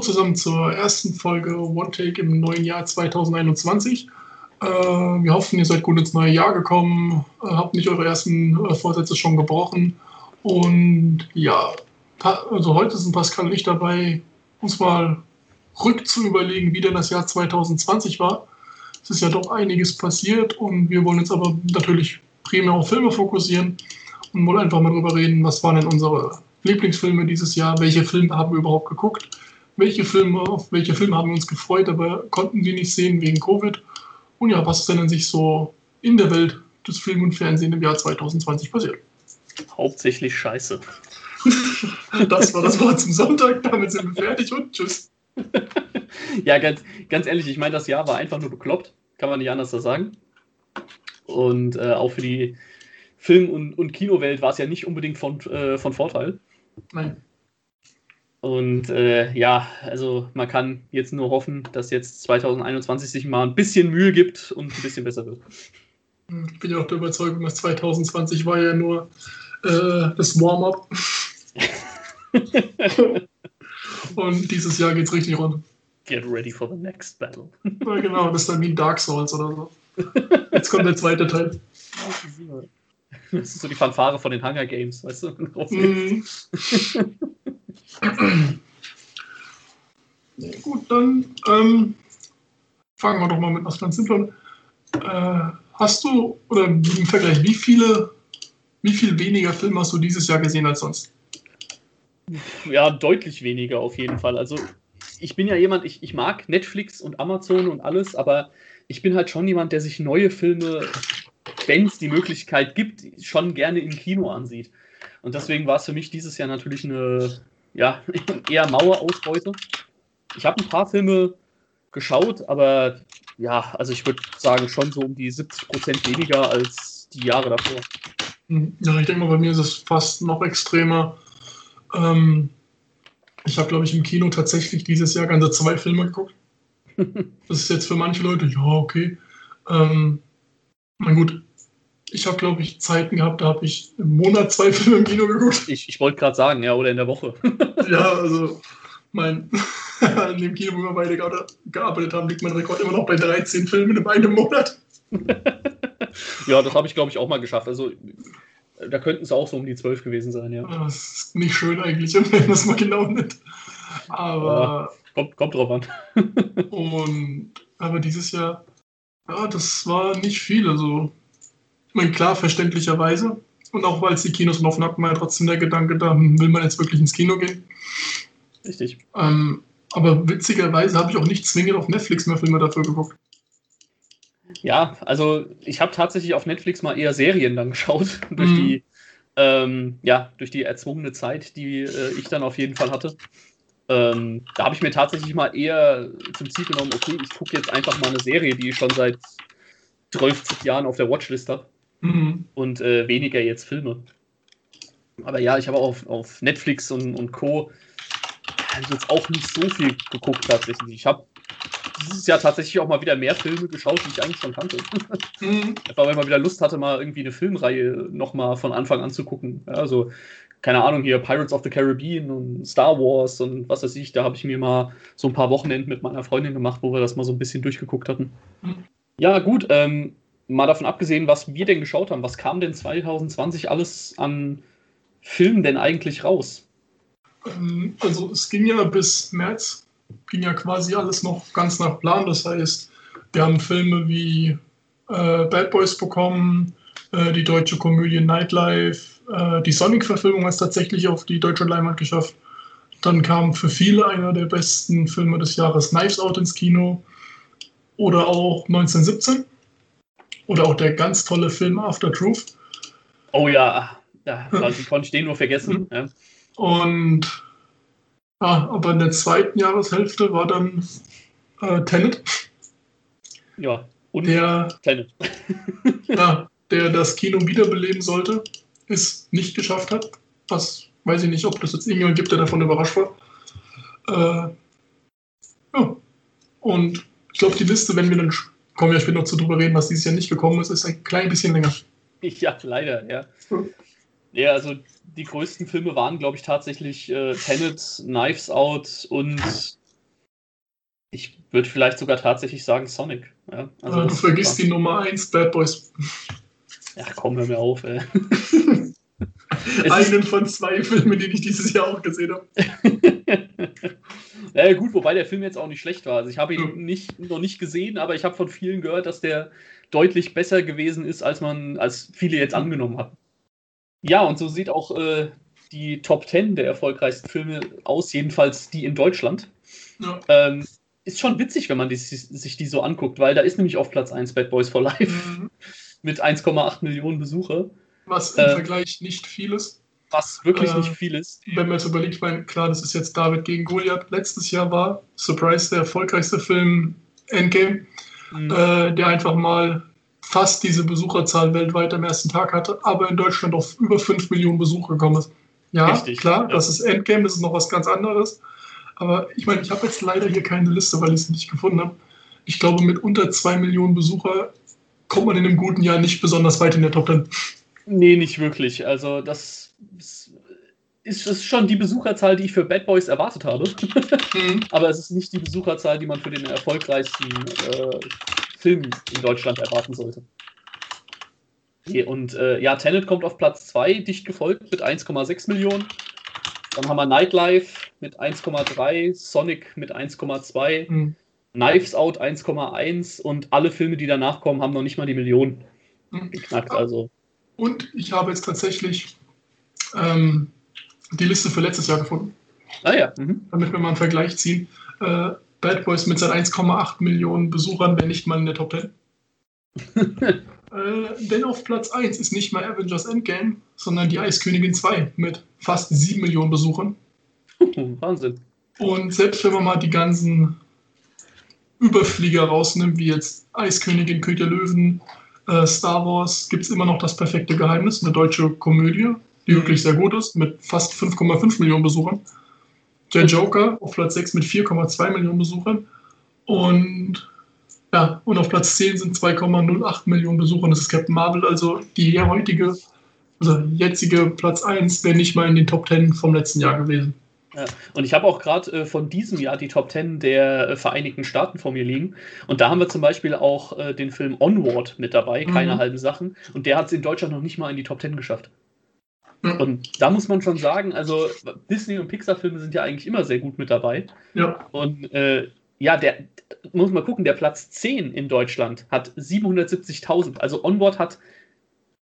zusammen zur ersten Folge One Take im neuen Jahr 2021. Äh, wir hoffen, ihr seid gut ins neue Jahr gekommen, äh, habt nicht eure ersten äh, Vorsätze schon gebrochen. Und ja, also heute sind Pascal und ich dabei, uns mal rück zu überlegen, wie denn das Jahr 2020 war. Es ist ja doch einiges passiert und wir wollen jetzt aber natürlich primär auf Filme fokussieren und wollen einfach mal drüber reden, was waren denn unsere Lieblingsfilme dieses Jahr, welche Filme haben wir überhaupt geguckt, welche Filme, auf welche Filme haben wir uns gefreut, aber konnten sie nicht sehen wegen Covid. Und ja, was ist denn an sich so in der Welt des Film und Fernsehen im Jahr 2020 passiert? Hauptsächlich Scheiße. das war das Wort zum Sonntag, damit sind wir fertig und tschüss. ja, ganz, ganz ehrlich, ich meine, das Jahr war einfach nur bekloppt, kann man nicht anders sagen. Und äh, auch für die Film- und, und Kinowelt war es ja nicht unbedingt von, äh, von Vorteil. Nein. Und äh, ja, also man kann jetzt nur hoffen, dass jetzt 2021 sich mal ein bisschen Mühe gibt und ein bisschen besser wird. Ich bin ja auch der Überzeugung, dass 2020 war ja nur äh, das Warm-up. und dieses Jahr geht es richtig rund. Get ready for the next battle. ja, genau, das ist dann wie Dark Souls oder so. Jetzt kommt der zweite Teil. Das ist so die Fanfare von den Hunger Games, weißt du? Mm. gut, dann ähm, fangen wir doch mal mit was ganz Simplem. Äh, hast du, oder im Vergleich, wie viele, wie viel weniger Filme hast du dieses Jahr gesehen als sonst? Ja, deutlich weniger auf jeden Fall. Also ich bin ja jemand, ich, ich mag Netflix und Amazon und alles, aber ich bin halt schon jemand, der sich neue Filme, wenn es die Möglichkeit gibt, schon gerne im Kino ansieht. Und deswegen war es für mich dieses Jahr natürlich eine ja, eher Mauerausbeute. Ich habe ein paar Filme geschaut, aber ja, also ich würde sagen, schon so um die 70 Prozent weniger als die Jahre davor. Hm, ja, ich denke mal, bei mir ist es fast noch extremer. Ähm, ich habe, glaube ich, im Kino tatsächlich dieses Jahr ganze zwei Filme geguckt. Das ist jetzt für manche Leute, ja, okay. Ähm, na gut, ich habe, glaube ich, Zeiten gehabt, da habe ich im Monat zwei Filme im Kino geguckt. Ich, ich wollte gerade sagen, ja, oder in der Woche. ja, also, mein, in dem Kino, wo wir beide gearbeitet haben, liegt mein Rekord immer noch bei 13 Filmen in einem Monat. ja, das habe ich, glaube ich, auch mal geschafft. Also, da könnten es auch so um die 12 gewesen sein, ja. Das ist nicht schön eigentlich, wenn das mal genau nicht. Aber. Ja, kommt, kommt drauf an. und, aber dieses Jahr, ja, das war nicht viel. Also, ich meine, klar, verständlicherweise. Und auch weil es die Kinos noch hatten, war ja trotzdem der Gedanke, da will man jetzt wirklich ins Kino gehen. Richtig. Ähm, aber witzigerweise habe ich auch nicht zwingend auf Netflix mehr Filme dafür geguckt. Ja, also ich habe tatsächlich auf Netflix mal eher Serien dann geschaut, durch mhm. die ähm, ja, durch die erzwungene Zeit, die äh, ich dann auf jeden Fall hatte. Ähm, da habe ich mir tatsächlich mal eher zum Ziel genommen, okay, ich gucke jetzt einfach mal eine Serie, die ich schon seit 12 Jahren auf der Watchlist habe. Mhm. Und äh, weniger jetzt Filme. Aber ja, ich habe auch auf, auf Netflix und, und Co. jetzt auch nicht so viel geguckt tatsächlich. Ich habe dieses Jahr tatsächlich auch mal wieder mehr Filme geschaut, die ich eigentlich schon kannte. Mhm. Einfach weil man wieder Lust hatte, mal irgendwie eine Filmreihe nochmal von Anfang an zu gucken. Also, keine Ahnung, hier Pirates of the Caribbean und Star Wars und was weiß ich, da habe ich mir mal so ein paar Wochenenden mit meiner Freundin gemacht, wo wir das mal so ein bisschen durchgeguckt hatten. Mhm. Ja, gut, ähm, mal davon abgesehen, was wir denn geschaut haben, was kam denn 2020 alles an Filmen denn eigentlich raus? Ähm, also es ging ja bis März, ging ja quasi alles noch ganz nach Plan. Das heißt, wir haben Filme wie äh, Bad Boys bekommen, äh, die deutsche Komödie Nightlife, äh, die Sonic-Verfilmung hat es tatsächlich auf die deutsche Leinwand geschafft. Dann kam für viele einer der besten Filme des Jahres Knives Out ins Kino oder auch 1917 oder auch der ganz tolle Film After Truth. Oh ja, da konnte ich den nur vergessen. Ja. Und ja, aber in der zweiten Jahreshälfte war dann äh, Tenet. Ja, und der, Tenet. ja, der das Kino wiederbeleben sollte, es nicht geschafft hat. Was weiß ich nicht, ob das jetzt irgendjemand gibt, der davon überrascht war. Äh, ja. Und ich glaube, die Liste, wenn wir dann kommen wir später noch zu drüber reden, was dieses Jahr nicht gekommen ist, ist ein klein bisschen länger. Ja, leider, ja. Ja, also die größten Filme waren, glaube ich, tatsächlich äh, Tenet, Knives Out und Ich würde vielleicht sogar tatsächlich sagen Sonic. Ja, also du vergisst die Nummer 1, Bad Boys. Ja, komm, hör mir auf, ey. Einen von zwei Filmen, die ich dieses Jahr auch gesehen habe. ja, gut, wobei der Film jetzt auch nicht schlecht war. Also ich habe ihn nicht, noch nicht gesehen, aber ich habe von vielen gehört, dass der deutlich besser gewesen ist, als man, als viele jetzt angenommen hatten. Ja, und so sieht auch äh, die Top 10 der erfolgreichsten Filme aus, jedenfalls die in Deutschland. Ja. Ähm, ist schon witzig, wenn man die, sich die so anguckt, weil da ist nämlich auf Platz 1 Bad Boys for Life mhm. mit 1,8 Millionen Besucher. Was im äh, Vergleich nicht viel ist. Was wirklich äh, nicht viel ist. Wenn man jetzt überlegt, ich meine, klar, das ist jetzt David gegen Goliath. Letztes Jahr war, Surprise, der erfolgreichste Film Endgame, mhm. äh, der einfach mal fast diese Besucherzahl weltweit am ersten Tag hatte, aber in Deutschland auf über 5 Millionen Besucher gekommen ist. Ja, Richtig, klar, ja. das ist Endgame, das ist noch was ganz anderes. Aber ich meine, ich habe jetzt leider hier keine Liste, weil ich sie nicht gefunden habe. Ich glaube, mit unter 2 Millionen Besucher kommt man in einem guten Jahr nicht besonders weit in der Top 10. Nee, nicht wirklich. Also das ist, ist schon die Besucherzahl, die ich für Bad Boys erwartet habe. Mhm. Aber es ist nicht die Besucherzahl, die man für den erfolgreichsten äh, Film in Deutschland erwarten sollte. Okay, und äh, ja, Tenet kommt auf Platz 2, dicht gefolgt mit 1,6 Millionen. Dann haben wir Nightlife mit 1,3, Sonic mit 1,2, mhm. Knives Out 1,1 und alle Filme, die danach kommen, haben noch nicht mal die Million mhm. geknackt. Also. Und ich habe jetzt tatsächlich ähm, die Liste für letztes Jahr gefunden. Ah ja. Mhm. Damit wir mal einen Vergleich ziehen. Äh, Bad Boys mit seinen 1,8 Millionen Besuchern wäre nicht mal in der Top 10. äh, denn auf Platz 1 ist nicht mal Avengers Endgame, sondern die Eiskönigin 2 mit fast 7 Millionen Besuchern. Wahnsinn. Und selbst wenn man mal die ganzen Überflieger rausnimmt, wie jetzt Eiskönigin, König der Löwen, äh, Star Wars, gibt es immer noch das perfekte Geheimnis, eine deutsche Komödie, die wirklich sehr gut ist, mit fast 5,5 Millionen Besuchern. Der Joker auf Platz 6 mit 4,2 Millionen Besuchern. Und ja, und auf Platz 10 sind 2,08 Millionen Besucher. Das ist Captain Marvel. Also die heutige, also jetzige Platz 1 wäre nicht mal in den Top 10 vom letzten Jahr gewesen. Ja, und ich habe auch gerade äh, von diesem Jahr die Top 10 der äh, Vereinigten Staaten vor mir liegen. Und da haben wir zum Beispiel auch äh, den Film Onward mit dabei, keine mhm. halben Sachen. Und der hat es in Deutschland noch nicht mal in die Top 10 geschafft. Und da muss man schon sagen, also Disney- und Pixar-Filme sind ja eigentlich immer sehr gut mit dabei. Ja. Und äh, ja, der muss man gucken, der Platz 10 in Deutschland hat 770.000. Also Onboard hat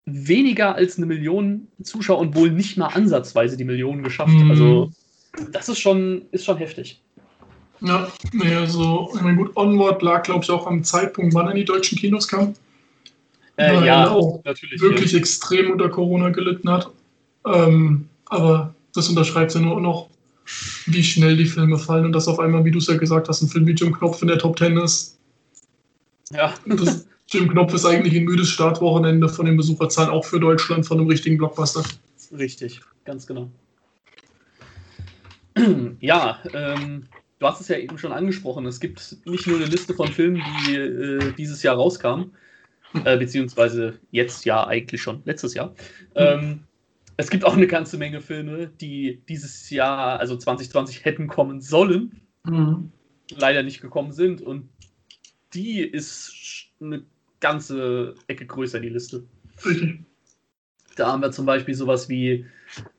weniger als eine Million Zuschauer und wohl nicht mal ansatzweise die Millionen geschafft. Mhm. Also das ist schon, ist schon heftig. Ja, nee, also, ich meine, gut, Onward lag, glaube ich, auch am Zeitpunkt, wann er in die deutschen Kinos kam. Äh, ja, auch natürlich. Wirklich ja. extrem unter Corona gelitten hat. Ähm, aber das unterschreibt ja nur noch, wie schnell die Filme fallen und dass auf einmal, wie du es ja gesagt hast, ein Film wie Jim Knopf in der Top Ten ist. Ja. Das, Jim Knopf ist eigentlich ein müdes Startwochenende von den Besucherzahlen, auch für Deutschland, von einem richtigen Blockbuster. Richtig, ganz genau. Ja, ähm, du hast es ja eben schon angesprochen. Es gibt nicht nur eine Liste von Filmen, die äh, dieses Jahr rauskamen, äh, beziehungsweise jetzt ja eigentlich schon, letztes Jahr. Ähm, es gibt auch eine ganze Menge Filme, die dieses Jahr, also 2020, hätten kommen sollen, mhm. leider nicht gekommen sind. Und die ist eine ganze Ecke größer, die Liste. Richtig. Da haben wir zum Beispiel sowas wie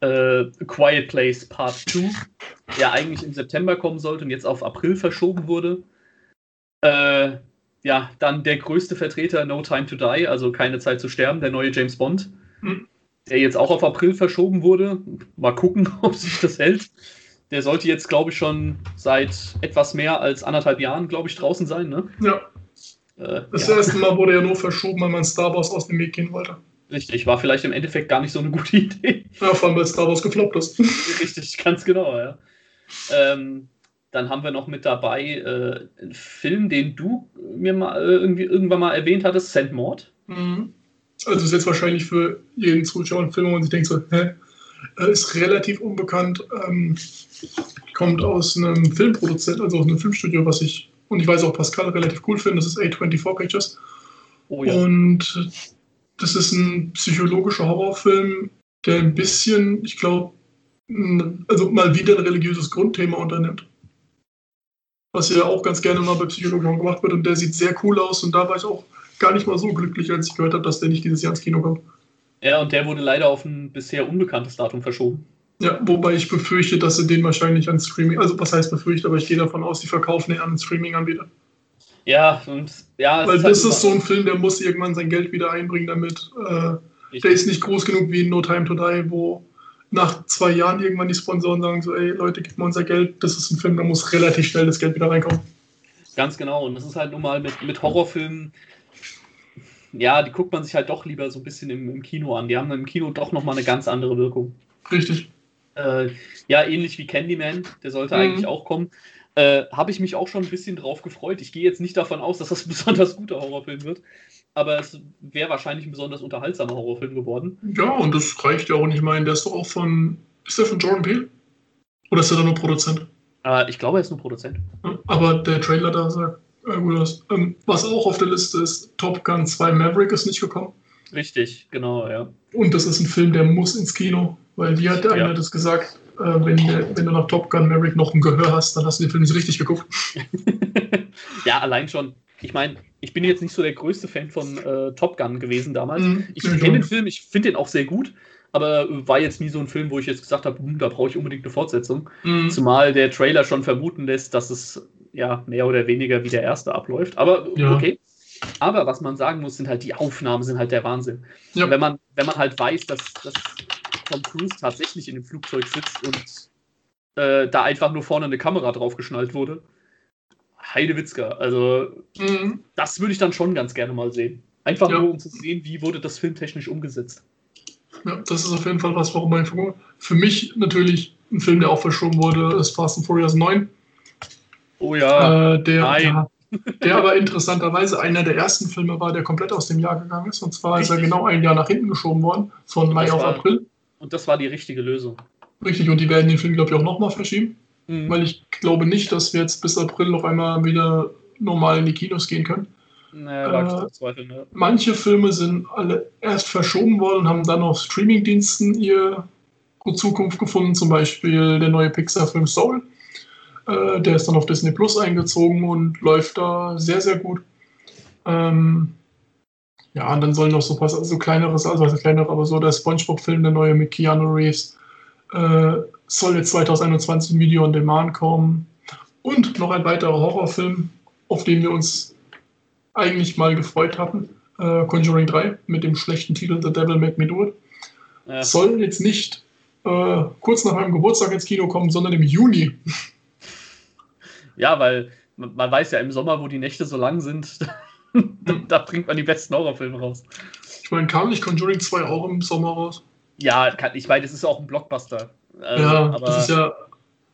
äh, Quiet Place Part 2, der eigentlich im September kommen sollte und jetzt auf April verschoben wurde. Äh, ja, dann der größte Vertreter No Time to Die, also keine Zeit zu sterben, der neue James Bond. Mhm der jetzt auch auf April verschoben wurde. Mal gucken, ob sich das hält. Der sollte jetzt, glaube ich, schon seit etwas mehr als anderthalb Jahren, glaube ich, draußen sein. Ne? Ja. Äh, das ja. erste Mal wurde ja nur verschoben, weil man Star Wars aus dem Weg gehen wollte. Richtig, war vielleicht im Endeffekt gar nicht so eine gute Idee. Ja, vor allem, weil Star Wars gefloppt ist. Richtig, ganz genau, ja. Ähm, dann haben wir noch mit dabei äh, einen Film, den du mir mal äh, irgendwie irgendwann mal erwähnt hattest, Sand Mord. Mhm. Also ist jetzt wahrscheinlich für jeden Zuschauer ein Film, wo man sich denkt so, hä, äh, ist relativ unbekannt, ähm, kommt aus einem Filmproduzent, also aus einem Filmstudio, was ich, und ich weiß auch Pascal relativ cool finde, das ist A24 Pictures. Oh ja. Und das ist ein psychologischer Horrorfilm, der ein bisschen, ich glaube, also mal wieder ein religiöses Grundthema unternimmt. was ja auch ganz gerne mal bei Psychologen gemacht wird und der sieht sehr cool aus und da war ich auch gar nicht mal so glücklich, als ich gehört habe, dass der nicht dieses Jahr ins Kino kommt. Ja, und der wurde leider auf ein bisher unbekanntes Datum verschoben. Ja, wobei ich befürchte, dass sie den wahrscheinlich an Streaming, also was heißt befürchte, aber ich gehe davon aus, die verkaufen den an Streaming-Anbieter. Ja, und ja. Weil ist das halt ist so ein Film, der muss irgendwann sein Geld wieder einbringen damit. Äh, der ist nicht groß genug wie No Time to Die, wo nach zwei Jahren irgendwann die Sponsoren sagen so, ey Leute, gib mir unser Geld. Das ist ein Film, da muss relativ schnell das Geld wieder reinkommen. Ganz genau. Und das ist halt nun mal mit, mit Horrorfilmen, ja, die guckt man sich halt doch lieber so ein bisschen im, im Kino an. Die haben im Kino doch nochmal eine ganz andere Wirkung. Richtig. Äh, ja, ähnlich wie Candyman, der sollte mhm. eigentlich auch kommen. Äh, Habe ich mich auch schon ein bisschen drauf gefreut. Ich gehe jetzt nicht davon aus, dass das ein besonders guter Horrorfilm wird, aber es wäre wahrscheinlich ein besonders unterhaltsamer Horrorfilm geworden. Ja, und das reicht ja auch nicht. Ich meine, der ist doch auch von. Ist der von Jordan Peele? Oder ist er da nur Produzent? Äh, ich glaube, er ist nur Produzent. aber der Trailer da sagt äh. Ähm, was auch auf der Liste ist, Top Gun 2 Maverick ist nicht gekommen. Richtig, genau, ja. Und das ist ein Film, der muss ins Kino, weil wie hat der ja. eine das gesagt, äh, wenn, wenn du nach Top Gun Maverick noch ein Gehör hast, dann hast du den Film nicht richtig geguckt. ja, allein schon. Ich meine, ich bin jetzt nicht so der größte Fan von äh, Top Gun gewesen damals. Mhm, ich kenne den Film, ich finde den auch sehr gut, aber war jetzt nie so ein Film, wo ich jetzt gesagt habe, hm, da brauche ich unbedingt eine Fortsetzung. Mhm. Zumal der Trailer schon vermuten lässt, dass es ja mehr oder weniger wie der erste abläuft. Aber ja. okay. Aber was man sagen muss, sind halt die Aufnahmen, sind halt der Wahnsinn. Ja. Wenn, man, wenn man halt weiß, dass, dass Tom Cruise tatsächlich in dem Flugzeug sitzt und äh, da einfach nur vorne eine Kamera draufgeschnallt wurde. Heidewitzka. Also, mhm. das würde ich dann schon ganz gerne mal sehen. Einfach ja. nur, um zu sehen, wie wurde das filmtechnisch umgesetzt. Ja, das ist auf jeden Fall was, warum mein Für mich natürlich ein Film, der auch verschoben wurde, ist Fast and Furious 9. Oh ja. Äh, der, Nein. Ja, der aber interessanterweise einer der ersten Filme war, der komplett aus dem Jahr gegangen ist. Und zwar Richtig. ist er genau ein Jahr nach hinten geschoben worden, von Mai auf war, April. Und das war die richtige Lösung. Richtig, und die werden den Film, glaube ich, auch nochmal verschieben. Mhm. Weil ich glaube nicht, dass wir jetzt bis April noch einmal wieder normal in die Kinos gehen können. Naja, äh, Zweifel, ne? Manche Filme sind alle erst verschoben worden und haben dann auf Streamingdiensten ihre Zukunft gefunden, zum Beispiel der neue Pixar-Film Soul. Äh, der ist dann auf Disney Plus eingezogen und läuft da sehr, sehr gut. Ähm, ja, und dann sollen noch so was, also kleineres, also was kleinere, aber so der Spongebob-Film, der neue mit Keanu Reeves, äh, soll jetzt 2021 ein Video on Demand kommen. Und noch ein weiterer Horrorfilm, auf den wir uns eigentlich mal gefreut hatten. Äh, Conjuring 3 mit dem schlechten Titel The Devil Make Me Do It. Ja. Soll jetzt nicht äh, kurz nach meinem Geburtstag ins Kino kommen, sondern im Juni. Ja, weil man weiß ja im Sommer, wo die Nächte so lang sind, da bringt man die besten Horrorfilme raus. Ich meine, kam nicht Conjuring 2 auch im Sommer raus? Ja, ich meine, das ist auch ein Blockbuster. Also, ja, aber, das ist ja.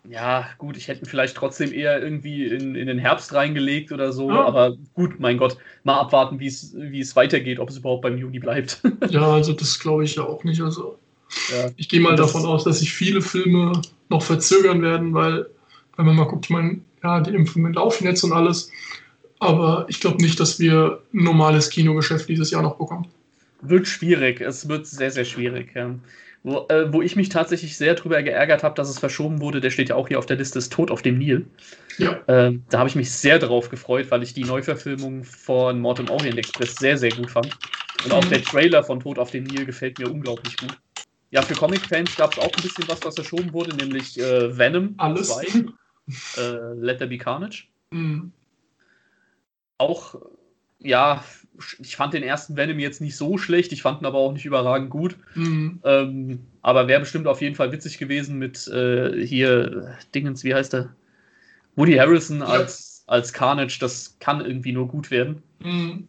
Ja, gut, ich hätte vielleicht trotzdem eher irgendwie in, in den Herbst reingelegt oder so, ja. aber gut, mein Gott, mal abwarten, wie es weitergeht, ob es überhaupt beim Juni bleibt. ja, also das glaube ich ja auch nicht. Also ja. ich gehe mal davon aus, dass sich viele Filme noch verzögern werden, weil, wenn man mal guckt, ich meine, ja, die Impfungen laufen jetzt und alles. Aber ich glaube nicht, dass wir ein normales Kinogeschäft dieses Jahr noch bekommen. Wird schwierig. Es wird sehr, sehr schwierig. Ja. Wo, äh, wo, ich mich tatsächlich sehr drüber geärgert habe, dass es verschoben wurde, der steht ja auch hier auf der Liste, ist Tod auf dem Nil. Ja. Äh, da habe ich mich sehr darauf gefreut, weil ich die Neuverfilmung von Mord im Orient Express sehr, sehr gut fand. Und auch mhm. der Trailer von Tod auf dem Nil gefällt mir unglaublich gut. Ja, für Comic-Fans gab es auch ein bisschen was, was verschoben wurde, nämlich äh, Venom Alles. 2 äh, Let There Be Carnage. Mhm. Auch, ja, ich fand den ersten Venom jetzt nicht so schlecht, ich fand ihn aber auch nicht überragend gut. Mhm. Ähm, aber wäre bestimmt auf jeden Fall witzig gewesen mit äh, hier Dingens, wie heißt der? Woody Harrison ja. als, als Carnage, das kann irgendwie nur gut werden. Mhm.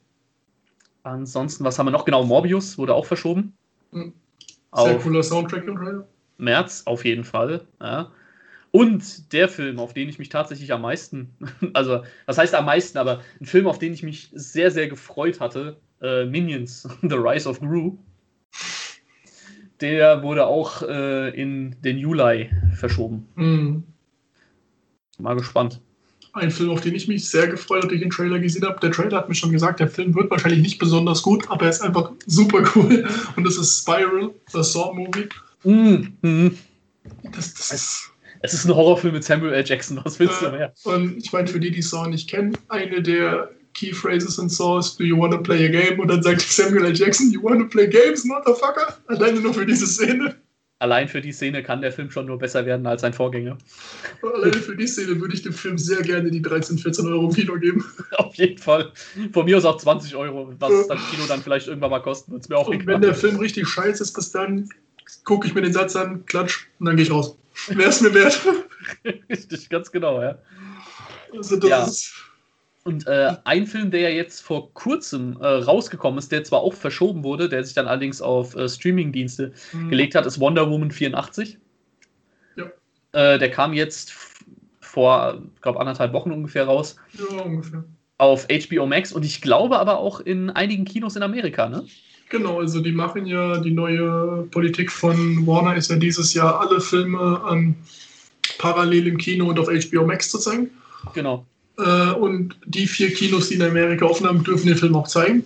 Ansonsten, was haben wir noch? Genau, Morbius wurde auch verschoben. Mhm. Sehr cooler Soundtrack, oder? März, auf jeden Fall. Ja. Und der Film, auf den ich mich tatsächlich am meisten, also was heißt am meisten, aber ein Film, auf den ich mich sehr, sehr gefreut hatte, äh, Minions, The Rise of Gru, der wurde auch äh, in den Juli verschoben. Mhm. Mal gespannt. Ein Film, auf den ich mich sehr gefreut habe, den ich den Trailer gesehen habe. Der Trailer hat mir schon gesagt, der Film wird wahrscheinlich nicht besonders gut, aber er ist einfach super cool. Und das ist Spiral, the Saw Movie. Mhm. Das, das ist Es ist ein Horrorfilm mit Samuel L. Jackson, was willst äh, du mehr? Und ich meine, für die, die Saw nicht kennen, eine der Key Phrases in Saw ist, do you want to play a game? Und dann sagt Samuel L. Jackson, you want to play games, motherfucker? Alleine nur für diese Szene. Allein für die Szene kann der Film schon nur besser werden als sein Vorgänger. Alleine für die Szene würde ich dem Film sehr gerne die 13, 14 Euro im Kino geben. Auf jeden Fall. Von mir aus auch 20 Euro, was ja. das Kino dann vielleicht irgendwann mal kosten wird. Mir auch und wenn der Film richtig scheiße ist, bis dann gucke ich mir den Satz an, klatsch und dann gehe ich raus. Wäre es mir wert. richtig, ganz genau, ja. Also das ja. ist und äh, ein Film, der ja jetzt vor kurzem äh, rausgekommen ist, der zwar auch verschoben wurde, der sich dann allerdings auf äh, Streaming-Dienste mhm. gelegt hat, ist Wonder Woman 84. Ja. Äh, der kam jetzt vor, ich glaube, anderthalb Wochen ungefähr raus. Ja, ungefähr. Auf HBO Max und ich glaube aber auch in einigen Kinos in Amerika, ne? Genau, also die machen ja die neue Politik von Warner ist ja dieses Jahr alle Filme ähm, parallel im Kino und auf HBO Max zu zeigen. Genau. Äh, und die vier Kinos, die in Amerika offen haben, dürfen den Film auch zeigen.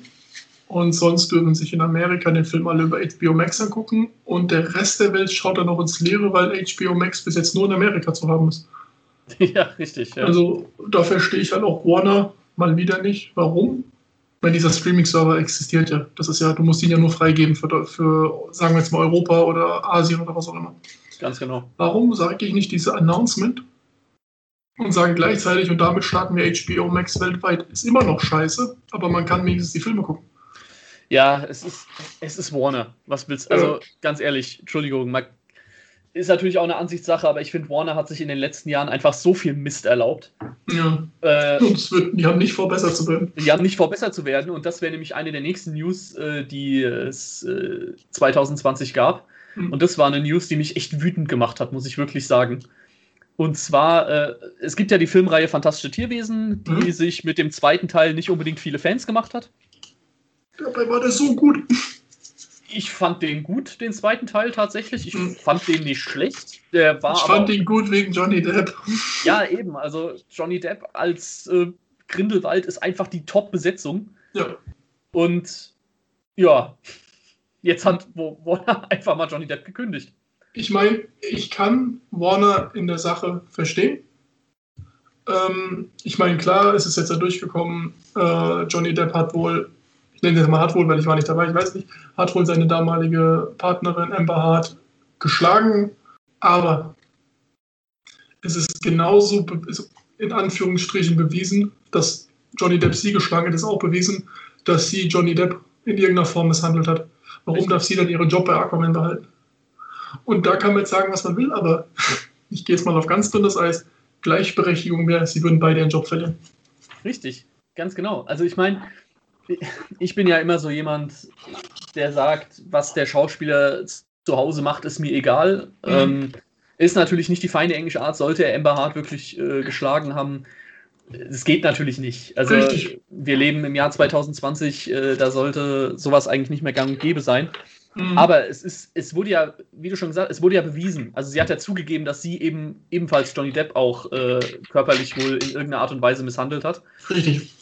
Und sonst dürfen sich in Amerika den Film alle über HBO Max angucken. Und der Rest der Welt schaut dann noch ins Leere, weil HBO Max bis jetzt nur in Amerika zu haben ist. Ja, richtig. Ja. Also da verstehe ich halt auch Warner mal wieder nicht. Warum? Weil dieser Streaming-Server existiert ja. Das ist ja, du musst ihn ja nur freigeben für, für, sagen wir jetzt mal, Europa oder Asien oder was auch immer. Ganz genau. Warum sage ich nicht diese Announcement und sagen gleichzeitig, und damit starten wir HBO Max weltweit, ist immer noch scheiße, aber man kann wenigstens die Filme gucken. Ja, es ist, es ist Warner. Was willst du? Also, ja. ganz ehrlich, Entschuldigung, man, ist natürlich auch eine Ansichtssache, aber ich finde, Warner hat sich in den letzten Jahren einfach so viel Mist erlaubt. Ja. Äh, und wird, die haben nicht vor, besser zu werden. Die haben nicht vor, besser zu werden. Und das wäre nämlich eine der nächsten News, äh, die es äh, 2020 gab. Mhm. Und das war eine News, die mich echt wütend gemacht hat, muss ich wirklich sagen. Und zwar, äh, es gibt ja die Filmreihe Fantastische Tierwesen, die mhm. sich mit dem zweiten Teil nicht unbedingt viele Fans gemacht hat. Dabei war der so gut. Ich fand den gut, den zweiten Teil tatsächlich. Ich fand den nicht schlecht. Der war ich fand ihn gut wegen Johnny Depp. Ja, eben. Also Johnny Depp als äh, Grindelwald ist einfach die Top-Besetzung. Ja. Und ja, jetzt hat Warner einfach mal Johnny Depp gekündigt ich meine, ich kann Warner in der Sache verstehen. Ähm, ich meine, klar, es ist jetzt da durchgekommen, äh, Johnny Depp hat wohl, ich nenne das mal hat wohl, weil ich war nicht dabei, ich weiß nicht, hat wohl seine damalige Partnerin Amber Hart geschlagen, aber es ist genauso in Anführungsstrichen bewiesen, dass Johnny Depp sie geschlagen hat, ist auch bewiesen, dass sie Johnny Depp in irgendeiner Form misshandelt hat. Warum darf sie dann ihren Job bei Aquaman behalten? Und da kann man jetzt sagen, was man will, aber ich gehe jetzt mal auf ganz dünnes Eis. Gleichberechtigung wäre, sie würden beide ihren Job verlieren. Richtig, ganz genau. Also ich meine, ich bin ja immer so jemand, der sagt, was der Schauspieler zu Hause macht, ist mir egal. Mhm. Ähm, ist natürlich nicht die feine englische Art, sollte er Amber Hart wirklich äh, geschlagen haben. Es geht natürlich nicht. Also Richtig. wir leben im Jahr 2020, äh, da sollte sowas eigentlich nicht mehr gang und gäbe sein. Mhm. Aber es ist, es wurde ja, wie du schon gesagt hast, es wurde ja bewiesen. Also sie hat ja zugegeben, dass sie eben ebenfalls Johnny Depp auch äh, körperlich wohl in irgendeiner Art und Weise misshandelt hat. Richtig.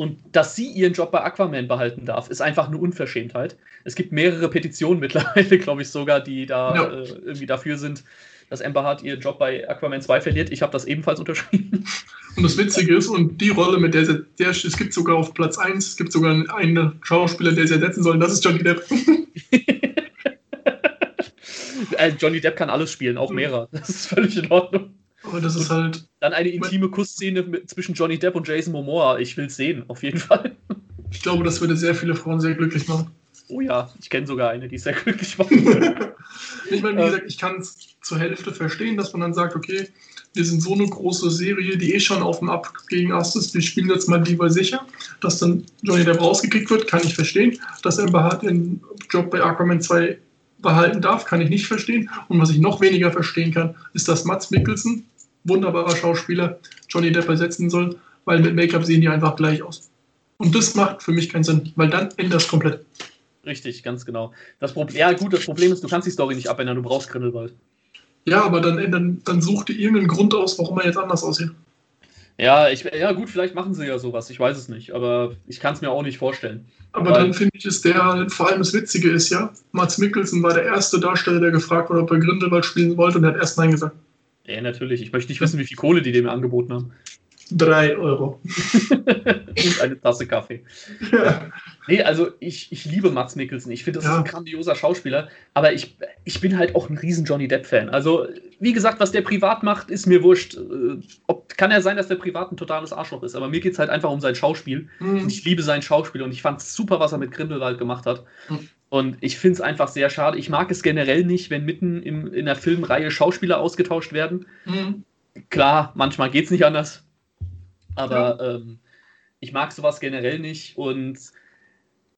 Und dass sie ihren Job bei Aquaman behalten darf, ist einfach eine Unverschämtheit. Es gibt mehrere Petitionen mittlerweile, glaube ich sogar, die da ja. äh, irgendwie dafür sind, dass Amber Hart ihren Job bei Aquaman 2 verliert. Ich habe das ebenfalls unterschrieben. Und das Witzige ist, und die Rolle, mit der, sie, der es gibt sogar auf Platz 1, es gibt sogar einen Schauspieler, der sie ersetzen soll, und das ist Johnny Depp. Äh, Johnny Depp kann alles spielen, auch mehrere. Das ist völlig in Ordnung. Aber das ist halt. Dann eine intime Kussszene mit, zwischen Johnny Depp und Jason Momoa. Ich will es sehen, auf jeden Fall. Ich glaube, das würde sehr viele Frauen sehr glücklich machen. Oh ja, ich kenne sogar eine, die sehr glücklich macht. ich meine, wie gesagt, ich kann es zur Hälfte verstehen, dass man dann sagt, okay, wir sind so eine große Serie, die eh schon auf dem Ab gegen Ast ist, wir spielen jetzt mal lieber sicher. Dass dann Johnny Depp rausgekickt wird, kann ich verstehen. Dass Amber Hart den Job bei Aquaman 2 behalten darf, kann ich nicht verstehen. Und was ich noch weniger verstehen kann, ist, dass Mats Mikkelsen, wunderbarer Schauspieler, Johnny Depp ersetzen soll, weil mit Make-up sehen die einfach gleich aus. Und das macht für mich keinen Sinn, weil dann ändert es komplett. Richtig, ganz genau. Das Problem, ja gut, das Problem ist, du kannst die Story nicht abändern, du brauchst Grindelwald. Ja, aber dann, dann, dann such dir irgendeinen Grund aus, warum er jetzt anders aussieht. Ja, ich, ja, gut, vielleicht machen sie ja sowas, ich weiß es nicht, aber ich kann es mir auch nicht vorstellen. Aber Weil, dann finde ich, ist der halt, vor allem das Witzige ist ja, Mats Mikkelsen war der erste Darsteller, der gefragt wurde, ob er Grindelwald spielen wollte und er hat erst Nein gesagt. Ja, natürlich. Ich möchte nicht wissen, wie viel Kohle die dem angeboten haben. Drei Euro. Und eine Tasse Kaffee. Ja. Nee, also ich, ich liebe Mats Mikkelsen. Ich finde, das ja. ist ein grandioser Schauspieler. Aber ich, ich bin halt auch ein riesen Johnny Depp-Fan. Also, wie gesagt, was der privat macht, ist mir wurscht. Äh, ob, kann ja sein, dass der privat ein totales Arschloch ist. Aber mir geht es halt einfach um sein Schauspiel. Mhm. Ich liebe sein Schauspiel und ich fand es super, was er mit Grindelwald gemacht hat. Mhm. Und ich finde es einfach sehr schade. Ich mag es generell nicht, wenn mitten im, in der Filmreihe Schauspieler ausgetauscht werden. Mhm. Klar, manchmal geht es nicht anders. Aber ja. ähm, ich mag sowas generell nicht. Und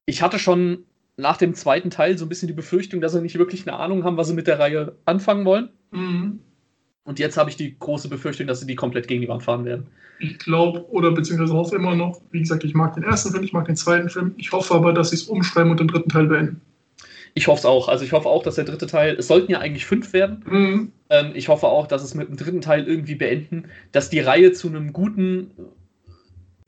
ich hatte schon nach dem zweiten Teil so ein bisschen die Befürchtung, dass sie nicht wirklich eine Ahnung haben, was sie mit der Reihe anfangen wollen. Mhm. Und jetzt habe ich die große Befürchtung, dass sie die komplett gegen die Wand fahren werden. Ich glaube, oder beziehungsweise hoffe immer noch, wie gesagt, ich mag den ersten Film, ich mag den zweiten Film. Ich hoffe aber, dass sie es umschreiben und den dritten Teil beenden. Ich hoffe es auch. Also ich hoffe auch, dass der dritte Teil, es sollten ja eigentlich fünf werden. Mhm. Ähm, ich hoffe auch, dass es mit dem dritten Teil irgendwie beenden, dass die Reihe zu einem guten,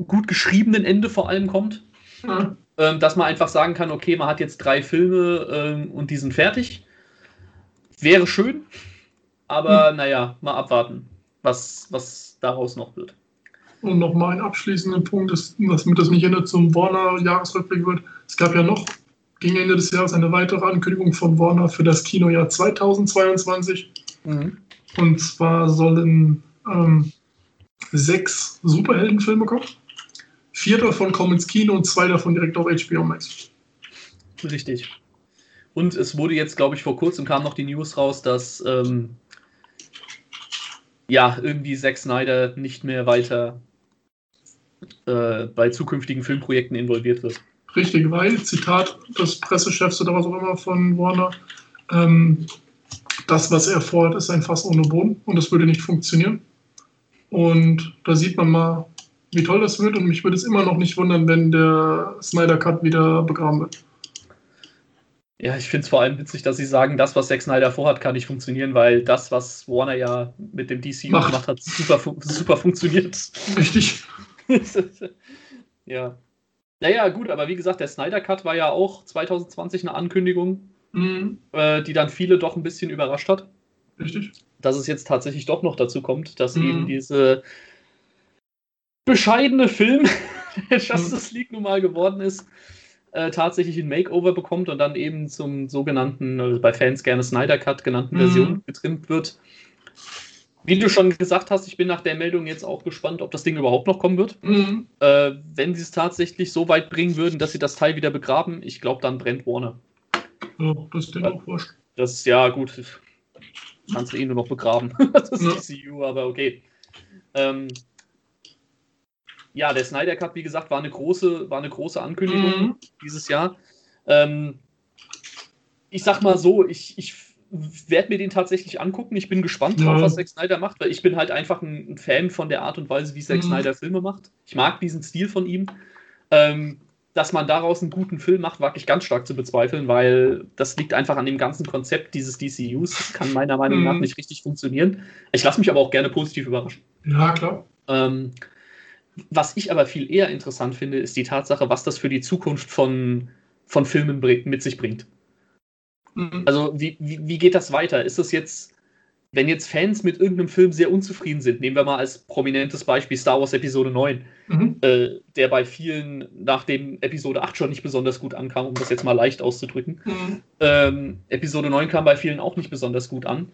gut geschriebenen Ende vor allem kommt. Mhm. Ähm, dass man einfach sagen kann, okay, man hat jetzt drei Filme ähm, und die sind fertig. Wäre schön, aber mhm. naja, mal abwarten, was, was daraus noch wird. Und nochmal ein abschließender Punkt, ist, damit das nicht Ende zum Warner-Jahresrückblick wird. Es gab ja noch gegen Ende des Jahres eine weitere Ankündigung von Warner für das Kinojahr 2022. Mhm. Und zwar sollen ähm, sechs Superheldenfilme kommen. Vier davon kommen ins Kino und zwei davon direkt auf HBO Max. Richtig. Und es wurde jetzt, glaube ich, vor kurzem kam noch die News raus, dass ähm, ja irgendwie Zack Snyder nicht mehr weiter äh, bei zukünftigen Filmprojekten involviert wird. Richtig, weil, Zitat des Pressechefs oder was auch immer von Warner, ähm, das, was er vorhat, ist ein Fass ohne Boden und das würde nicht funktionieren. Und da sieht man mal, wie toll das wird und mich würde es immer noch nicht wundern, wenn der Snyder Cut wieder begraben wird. Ja, ich finde es vor allem witzig, dass sie sagen, das, was Zack Snyder vorhat, kann nicht funktionieren, weil das, was Warner ja mit dem DCU Macht. gemacht hat, super, super funktioniert. Richtig. ja. Naja, gut, aber wie gesagt, der Snyder Cut war ja auch 2020 eine Ankündigung, mhm. äh, die dann viele doch ein bisschen überrascht hat. Richtig. Dass es jetzt tatsächlich doch noch dazu kommt, dass mhm. eben diese bescheidene Film, der Justice League nun mal geworden ist, äh, tatsächlich ein Makeover bekommt und dann eben zum sogenannten, also bei Fans gerne Snyder Cut genannten mhm. Version getrimmt wird. Wie du schon gesagt hast, ich bin nach der Meldung jetzt auch gespannt, ob das Ding überhaupt noch kommen wird. Mhm. Äh, wenn sie es tatsächlich so weit bringen würden, dass sie das Teil wieder begraben, ich glaube, dann brennt Warner. Ja, das ist denen auch wurscht. Das ist ja gut. Kannst du eh nur noch begraben. das ist ja. DCU, aber okay. Ähm, ja, der Snyder Cut, wie gesagt, war eine große, war eine große Ankündigung mhm. dieses Jahr. Ähm, ich sag mal so, ich, ich werde mir den tatsächlich angucken. Ich bin gespannt drauf, ja. was Zack Snyder macht, weil ich bin halt einfach ein, ein Fan von der Art und Weise, wie Zack mhm. Snyder Filme macht. Ich mag diesen Stil von ihm. Ähm, dass man daraus einen guten Film macht, wage ich ganz stark zu bezweifeln, weil das liegt einfach an dem ganzen Konzept dieses DCUs. Das kann meiner Meinung mhm. nach nicht richtig funktionieren. Ich lasse mich aber auch gerne positiv überraschen. Ja, klar. Ähm, was ich aber viel eher interessant finde, ist die Tatsache, was das für die Zukunft von, von Filmen mit sich bringt. Mhm. Also wie, wie, wie geht das weiter? Ist das jetzt, wenn jetzt Fans mit irgendeinem Film sehr unzufrieden sind, nehmen wir mal als prominentes Beispiel Star Wars Episode 9, mhm. äh, der bei vielen nach dem Episode 8 schon nicht besonders gut ankam, um das jetzt mal leicht auszudrücken. Mhm. Ähm, Episode 9 kam bei vielen auch nicht besonders gut an.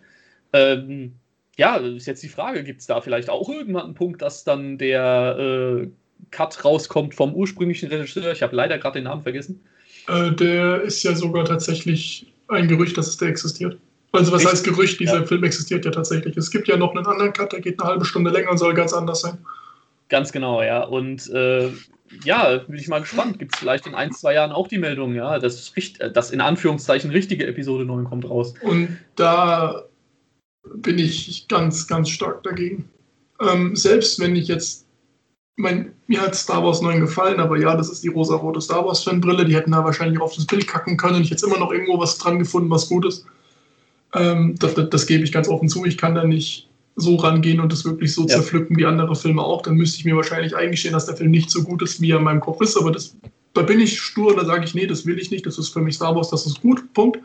Ähm, ja, ist jetzt die Frage, gibt es da vielleicht auch irgendwann einen Punkt, dass dann der äh, Cut rauskommt vom ursprünglichen Regisseur? Ich habe leider gerade den Namen vergessen. Äh, der ist ja sogar tatsächlich ein Gerücht, dass es der existiert. Also was Echt? heißt Gerücht, dieser ja. Film existiert ja tatsächlich. Es gibt ja noch einen anderen Cut, der geht eine halbe Stunde länger und soll ganz anders sein. Ganz genau, ja. Und äh, ja, bin ich mal gespannt. Gibt es vielleicht in ein, zwei Jahren auch die Meldung, ja, dass das in Anführungszeichen richtige Episode 9 kommt raus. Und da bin ich ganz, ganz stark dagegen. Ähm, selbst wenn ich jetzt mein, mir hat Star Wars 9 gefallen, aber ja, das ist die rosa-rote Star Wars-Fanbrille. Die hätten da wahrscheinlich auf das Bild kacken können. Ich hätte immer noch irgendwo was dran gefunden, was gut ist. Ähm, das, das, das, gebe ich ganz offen zu. Ich kann da nicht so rangehen und das wirklich so ja. zerpflücken wie andere Filme auch. Dann müsste ich mir wahrscheinlich eingestehen, dass der Film nicht so gut ist, wie er in meinem Kopf ist. Aber das, da bin ich stur, da sage ich, nee, das will ich nicht. Das ist für mich Star Wars, das ist gut. Punkt.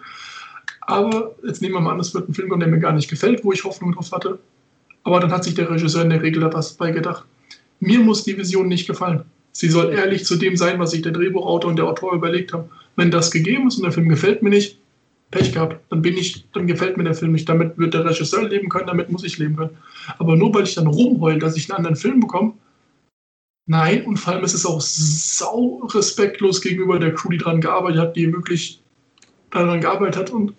Aber jetzt nehmen wir mal an, es wird ein Film kommen, der mir gar nicht gefällt, wo ich Hoffnung drauf hatte. Aber dann hat sich der Regisseur in der Regel dabei gedacht, mir muss die Vision nicht gefallen. Sie soll ehrlich zu dem sein, was sich der Drehbuchautor und der Autor überlegt haben. Wenn das gegeben ist und der Film gefällt mir nicht, Pech gehabt, dann bin ich, dann gefällt mir der Film nicht. Damit wird der Regisseur leben können, damit muss ich leben können. Aber nur weil ich dann rumheule, dass ich einen anderen Film bekomme, nein, und vor allem ist es auch sau respektlos gegenüber der Crew, die daran gearbeitet hat, die wirklich daran gearbeitet hat. Und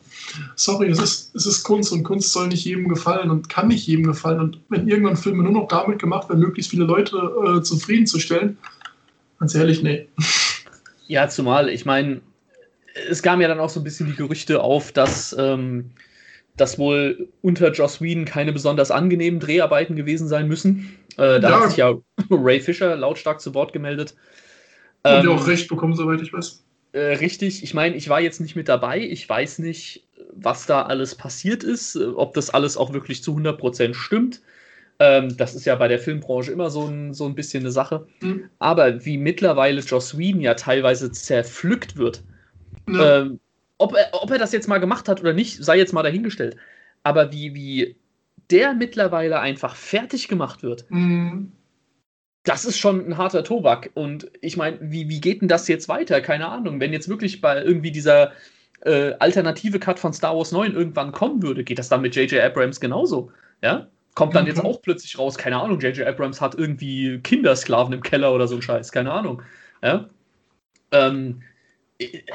sorry, es ist, es ist Kunst und Kunst soll nicht jedem gefallen und kann nicht jedem gefallen. Und wenn irgendwann Filme nur noch damit gemacht werden, möglichst viele Leute äh, zufriedenzustellen, ganz ehrlich, nee. Ja, zumal, ich meine, es kam ja dann auch so ein bisschen die Gerüchte auf, dass ähm, das wohl unter Joss Whedon keine besonders angenehmen Dreharbeiten gewesen sein müssen. Äh, da ja. hat sich ja Ray Fisher lautstark zu Wort gemeldet. Und ähm, auch recht bekommen, soweit ich weiß. Äh, richtig, ich meine, ich war jetzt nicht mit dabei. Ich weiß nicht, was da alles passiert ist, ob das alles auch wirklich zu 100% stimmt. Ähm, das ist ja bei der Filmbranche immer so ein, so ein bisschen eine Sache. Mhm. Aber wie mittlerweile Joss Whedon ja teilweise zerpflückt wird, ja. Ähm, ob, er, ob er das jetzt mal gemacht hat oder nicht, sei jetzt mal dahingestellt. Aber wie, wie der mittlerweile einfach fertig gemacht wird, mhm. Das ist schon ein harter Tobak. Und ich meine, wie, wie geht denn das jetzt weiter? Keine Ahnung. Wenn jetzt wirklich bei irgendwie dieser äh, alternative Cut von Star Wars 9 irgendwann kommen würde, geht das dann mit J.J. Abrams genauso? Ja? Kommt dann mhm. jetzt auch plötzlich raus, keine Ahnung, J.J. Abrams hat irgendwie Kindersklaven im Keller oder so ein Scheiß, keine Ahnung. Ja? Ähm,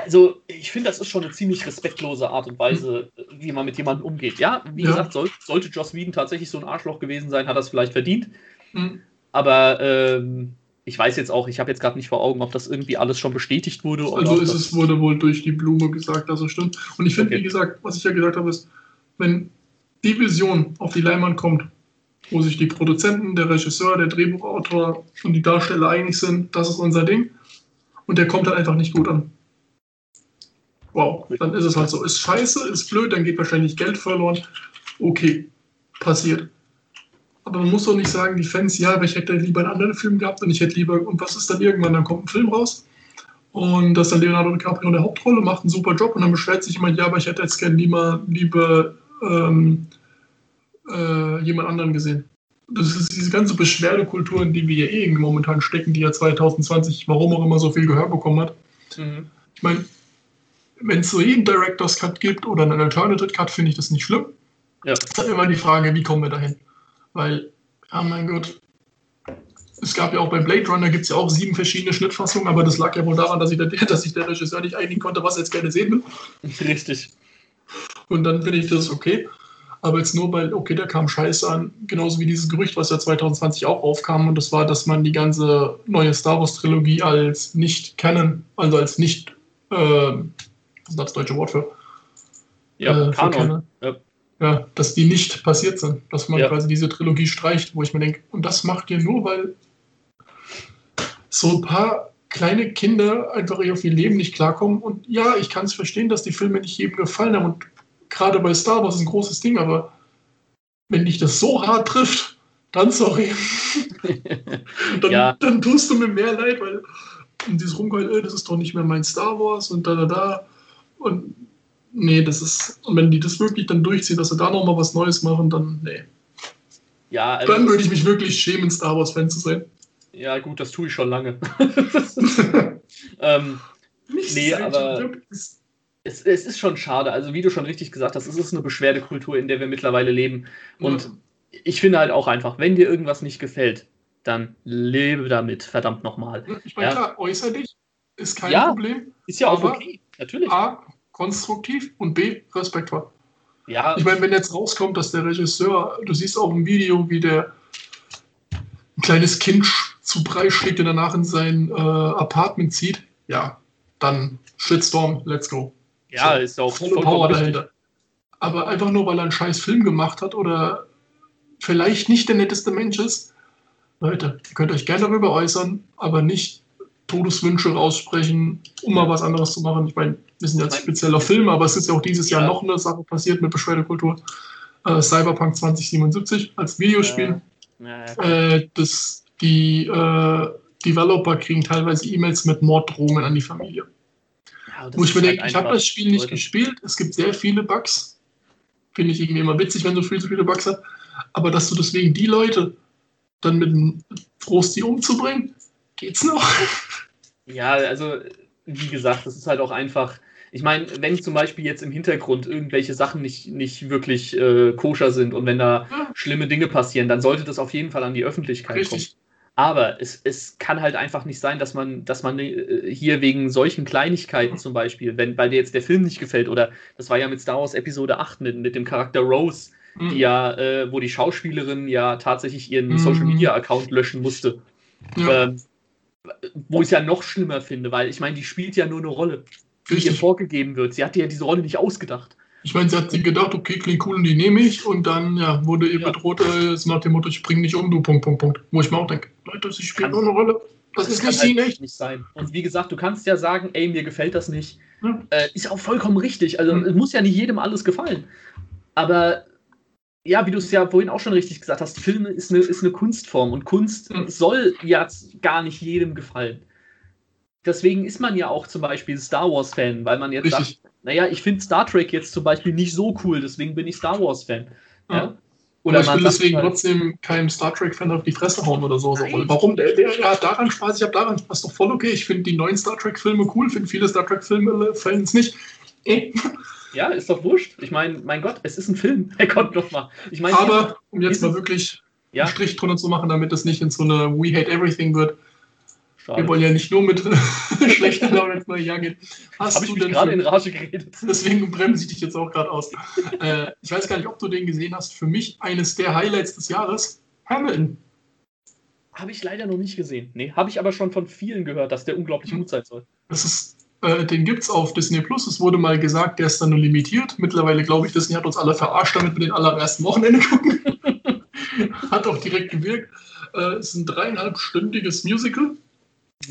also ich finde, das ist schon eine ziemlich respektlose Art und Weise, mhm. wie man mit jemandem umgeht. Ja, wie ja. gesagt, soll, sollte Joss Whedon tatsächlich so ein Arschloch gewesen sein, hat er es vielleicht verdient. Mhm. Aber ähm, ich weiß jetzt auch, ich habe jetzt gerade nicht vor Augen, ob das irgendwie alles schon bestätigt wurde. Also ist es wurde wohl durch die Blume gesagt, dass es stimmt. Und ich finde, okay. wie gesagt, was ich ja gesagt habe, ist, wenn die Vision auf die Leinwand kommt, wo sich die Produzenten, der Regisseur, der Drehbuchautor und die Darsteller einig sind, das ist unser Ding, und der kommt dann einfach nicht gut an wow, dann ist es halt so. Ist scheiße, ist blöd, dann geht wahrscheinlich Geld verloren. Okay, passiert. Aber man muss doch nicht sagen, die Fans, ja, aber ich hätte lieber einen anderen Film gehabt und ich hätte lieber, und was ist dann irgendwann? Dann kommt ein Film raus und das dann Leonardo DiCaprio in der Hauptrolle macht einen super Job und dann beschwert sich jemand, ja, aber ich hätte jetzt gerne lieber, lieber ähm, äh, jemand anderen gesehen. Das ist diese ganze Beschwerdekultur, in die wir ja eh momentan stecken, die ja 2020, warum auch immer, so viel Gehör bekommen hat. Mhm. Ich meine, wenn es so jeden Director's Cut gibt oder einen Alternative Cut, finde ich das nicht schlimm. Ja. Es ist halt immer die Frage, wie kommen wir dahin? Weil, ja mein Gott, es gab ja auch bei Blade Runner gibt es ja auch sieben verschiedene Schnittfassungen, aber das lag ja wohl daran, dass sich der, dass sich der Regisseur nicht einigen konnte, was er jetzt gerne sehen will. Richtig. Und dann finde ich das okay. Aber jetzt nur, weil, okay, der kam scheiße an, genauso wie dieses Gerücht, was ja 2020 auch aufkam, und das war, dass man die ganze neue Star Wars-Trilogie als nicht kennen, also als nicht äh, ist das deutsche Wort für? Ja, äh, Kanon. Ja. Ja. dass die nicht passiert sind. Dass man ja. quasi diese Trilogie streicht, wo ich mir denke, und das macht ihr nur, weil so ein paar kleine Kinder einfach auf ihr Leben nicht klarkommen. Und ja, ich kann es verstehen, dass die Filme nicht jedem gefallen haben. Und gerade bei Star Wars ist ein großes Ding, aber wenn dich das so hart trifft, dann sorry. dann, ja. dann tust du mir mehr leid, weil dieses Rumgeheul, äh, das ist doch nicht mehr mein Star Wars und da, da, da. Und nee, das ist, und wenn die das wirklich dann durchziehen, dass sie da nochmal was Neues machen, dann nee. Ja, also dann würde ich mich wirklich schämen, Star Wars-Fan zu sein. Ja, gut, das tue ich schon lange. ähm, Nicht nee, aber es, es, ist schon schade. Also, wie du schon richtig gesagt hast, es ist eine Beschwerdekultur, in der wir mittlerweile leben. Und ja. ich finde halt auch einfach, wenn dir irgendwas nicht gefällt, dann lebe damit, verdammt nochmal. Ich meine, ja. klar, äußerlich ist kein ja, Problem. Ist ja auch okay natürlich. A, konstruktiv und B, respektvoll. Ja. Ich meine, wenn jetzt rauskommt, dass der Regisseur, du siehst auch im Video, wie der ein kleines Kind zu Brei schlägt und danach in sein äh, Apartment zieht, ja, dann Shitstorm, let's go. Ja, so, ist auch volle Power dahinter. Aber einfach nur, weil er einen scheiß Film gemacht hat oder vielleicht nicht der netteste Mensch ist, Leute, ihr könnt euch gerne darüber äußern, aber nicht Todeswünsche raussprechen, um mal was anderes zu machen. Ich meine, wir sind jetzt spezieller Film, aber es ist ja auch dieses Jahr noch eine Sache passiert mit Beschwerdekultur. Äh, Cyberpunk 2077 als Videospiel. Ja. Ja, äh, das, die äh, Developer kriegen teilweise E-Mails mit Morddrohungen an die Familie. Ja, Wo ich mir halt denke, ich habe das Spiel nicht Leute. gespielt. Es gibt sehr viele Bugs. Finde ich irgendwie immer witzig, wenn so viel so viele Bugs hat. Aber dass du deswegen die Leute dann mit dem Trost, die umzubringen, geht's noch? Ja, also wie gesagt, das ist halt auch einfach. Ich meine, wenn zum Beispiel jetzt im Hintergrund irgendwelche Sachen nicht, nicht wirklich äh, koscher sind und wenn da ja. schlimme Dinge passieren, dann sollte das auf jeden Fall an die Öffentlichkeit Richtig. kommen. Aber es, es kann halt einfach nicht sein, dass man, dass man äh, hier wegen solchen Kleinigkeiten zum Beispiel, wenn bei dir jetzt der Film nicht gefällt, oder das war ja mit Star Wars Episode 8 mit, mit dem Charakter Rose, mhm. die ja, äh, wo die Schauspielerin ja tatsächlich ihren mhm. Social Media Account löschen musste. Ja. Ähm, wo ich es ja noch schlimmer finde, weil ich meine, die spielt ja nur eine Rolle, die ihr vorgegeben wird. Sie hat ja diese Rolle nicht ausgedacht. Ich meine, sie hat sich gedacht, okay, klingt cool und die nehme ich und dann ja, wurde ihr ja. bedroht, äh, nach dem Motto, ich bring nicht um, du Punkt, Punkt, Punkt. Wo ich mir auch denke, Leute, sie spielt nur eine Rolle. Das, das ist nicht sie halt nicht. nicht sein. Und wie gesagt, du kannst ja sagen, ey, mir gefällt das nicht. Ja. Äh, ist auch vollkommen richtig. Also mhm. es muss ja nicht jedem alles gefallen. Aber ja, wie du es ja vorhin auch schon richtig gesagt hast, Filme ist eine, ist eine Kunstform und Kunst mhm. soll ja gar nicht jedem gefallen. Deswegen ist man ja auch zum Beispiel Star Wars-Fan, weil man jetzt richtig. sagt, naja, ich finde Star Trek jetzt zum Beispiel nicht so cool, deswegen bin ich Star Wars-Fan. Ja. ja? Oder ich will deswegen halt, trotzdem keinem Star Trek-Fan auf die Fresse hauen oder so. Nein. Warum? Der, der, der hat daran Spaß, ich habe daran Spaß. Doch voll okay. Ich finde die neuen Star Trek-Filme cool, finde viele Star Trek-Filme Fans nicht. Eh. Ja, ist doch wurscht. Ich meine, mein Gott, es ist ein Film. Herrgott nochmal. Ich mein, Aber, um jetzt mal wirklich ja? einen Strich drunter zu machen, damit es nicht in so eine We Hate Everything wird, Schade. Wir wollen ja nicht nur mit schlechter Laune ins neue Jahr gehen. Hast du denn gerade in Rage geredet? Deswegen bremse ich dich jetzt auch gerade aus. äh, ich weiß gar nicht, ob du den gesehen hast. Für mich eines der Highlights des Jahres: Hamilton. Habe ich leider noch nicht gesehen. Nee, habe ich aber schon von vielen gehört, dass der unglaublich gut sein soll. Das ist, äh, den gibt es auf Disney Plus. Es wurde mal gesagt, der ist dann nur limitiert. Mittlerweile glaube ich, Disney hat uns alle verarscht, damit wir den allerersten Wochenende gucken. hat auch direkt gewirkt. Äh, es ist ein dreieinhalbstündiges Musical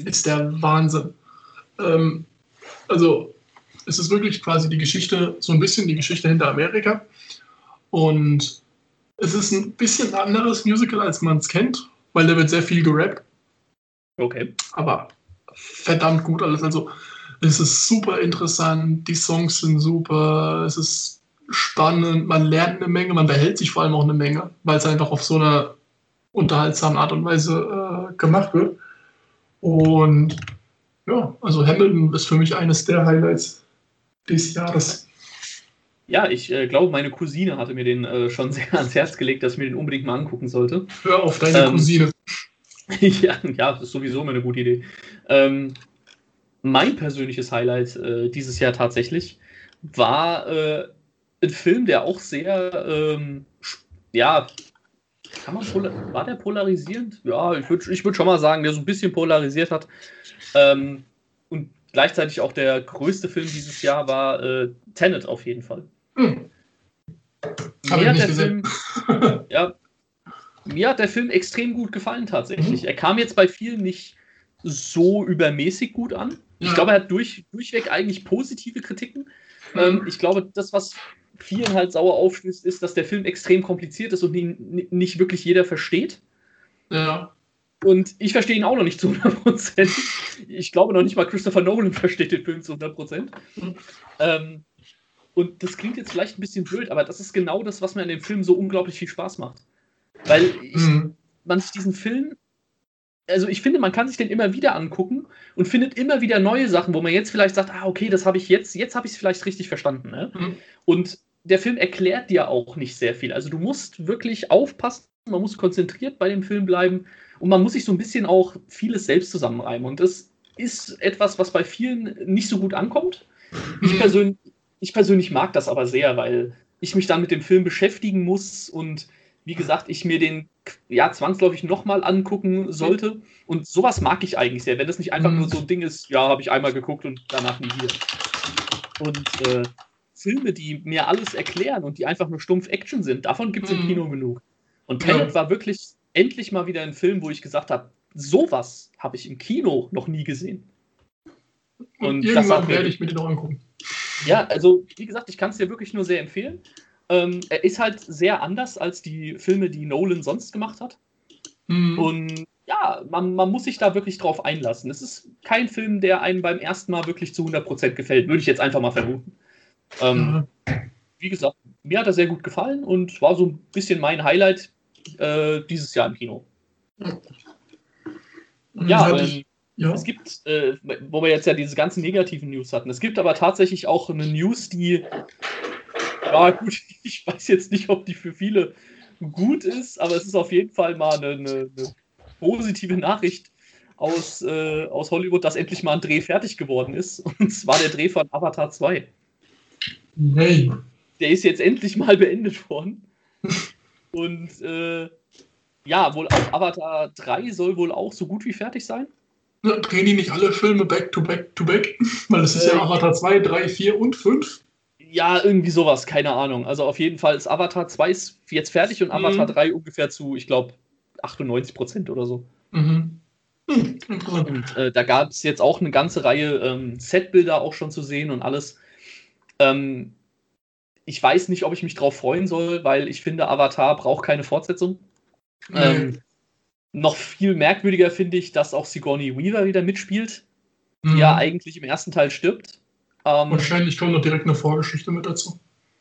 ist der Wahnsinn. Ähm, also es ist wirklich quasi die Geschichte, so ein bisschen die Geschichte hinter Amerika. Und es ist ein bisschen anderes Musical, als man es kennt, weil da wird sehr viel gerappt. Okay. Aber verdammt gut alles. Also es ist super interessant, die Songs sind super, es ist spannend, man lernt eine Menge, man behält sich vor allem auch eine Menge, weil es einfach auf so eine unterhaltsame Art und Weise äh, gemacht wird. Und ja, also Hamilton ist für mich eines der Highlights des Jahres. Ja, ich äh, glaube, meine Cousine hatte mir den äh, schon sehr ans Herz gelegt, dass ich mir den unbedingt mal angucken sollte. Hör auf deine ähm, Cousine. ja, ja, das ist sowieso immer eine gute Idee. Ähm, mein persönliches Highlight äh, dieses Jahr tatsächlich war äh, ein Film, der auch sehr, ähm, ja, kann man war der polarisierend? Ja, ich würde ich würd schon mal sagen, der so ein bisschen polarisiert hat. Ähm, und gleichzeitig auch der größte Film dieses Jahr war äh, Tenet auf jeden Fall. Hm. Mir, hat der Film, ja, mir hat der Film extrem gut gefallen tatsächlich. Mhm. Er kam jetzt bei vielen nicht so übermäßig gut an. Ja. Ich glaube, er hat durch, durchweg eigentlich positive Kritiken. Mhm. Ähm, ich glaube, das, was vielen halt sauer aufstößt, ist, dass der Film extrem kompliziert ist und ihn nicht wirklich jeder versteht. Ja. Und ich verstehe ihn auch noch nicht zu 100%. Ich glaube noch nicht mal Christopher Nolan versteht den Film zu 100%. Mhm. Ähm, und das klingt jetzt vielleicht ein bisschen blöd, aber das ist genau das, was mir an dem Film so unglaublich viel Spaß macht. Weil ich, mhm. man sich diesen Film also ich finde, man kann sich den immer wieder angucken und findet immer wieder neue Sachen, wo man jetzt vielleicht sagt, ah, okay, das habe ich jetzt, jetzt habe ich es vielleicht richtig verstanden. Ne? Mhm. Und der Film erklärt dir auch nicht sehr viel. Also du musst wirklich aufpassen, man muss konzentriert bei dem Film bleiben und man muss sich so ein bisschen auch vieles selbst zusammenreimen. Und das ist etwas, was bei vielen nicht so gut ankommt. Ich, persönlich, ich persönlich mag das aber sehr, weil ich mich dann mit dem Film beschäftigen muss und wie gesagt, ich mir den ja zwangsläufig nochmal angucken sollte. Und sowas mag ich eigentlich sehr, wenn das nicht einfach nur so ein Ding ist, ja, habe ich einmal geguckt und danach nie wieder. Und äh, Filme, die mir alles erklären und die einfach nur stumpf Action sind, davon gibt es im mhm. Kino genug. Und Tenet war wirklich endlich mal wieder ein Film, wo ich gesagt habe, sowas habe ich im Kino noch nie gesehen. Und, und irgendwann werde ich mir den auch angucken. Ja, also wie gesagt, ich kann es dir wirklich nur sehr empfehlen. Ähm, er ist halt sehr anders als die Filme, die Nolan sonst gemacht hat. Mhm. Und ja, man, man, muss sich da wirklich drauf einlassen. Es ist kein Film, der einem beim ersten Mal wirklich zu 100% gefällt, würde ich jetzt einfach mal vermuten. Ähm, wie gesagt, mir hat er sehr gut gefallen und war so ein bisschen mein Highlight äh, dieses Jahr im Kino. Ja, ähm, ja, es gibt, äh, wo wir jetzt ja diese ganzen negativen News hatten, es gibt aber tatsächlich auch eine News, die, ja gut, ich weiß jetzt nicht, ob die für viele gut ist, aber es ist auf jeden Fall mal eine, eine, eine positive Nachricht aus, äh, aus Hollywood, dass endlich mal ein Dreh fertig geworden ist. Und zwar der Dreh von Avatar 2. Nein. Der ist jetzt endlich mal beendet worden. Und äh, ja, wohl auch Avatar 3 soll wohl auch so gut wie fertig sein. Drehen die nicht alle Filme back to back to back? Weil es ist äh, ja Avatar 2, 3, 4 und 5. Ja, irgendwie sowas, keine Ahnung. Also auf jeden Fall ist Avatar 2 jetzt fertig und mhm. Avatar 3 ungefähr zu, ich glaube, 98 Prozent oder so. Mhm. Hm, und äh, da gab es jetzt auch eine ganze Reihe ähm, Setbilder auch schon zu sehen und alles. Ähm, ich weiß nicht, ob ich mich drauf freuen soll, weil ich finde, Avatar braucht keine Fortsetzung. Ähm, noch viel merkwürdiger finde ich, dass auch Sigourney Weaver wieder mitspielt, die ja mhm. eigentlich im ersten Teil stirbt. Ähm, Wahrscheinlich kommt noch direkt eine Vorgeschichte mit dazu.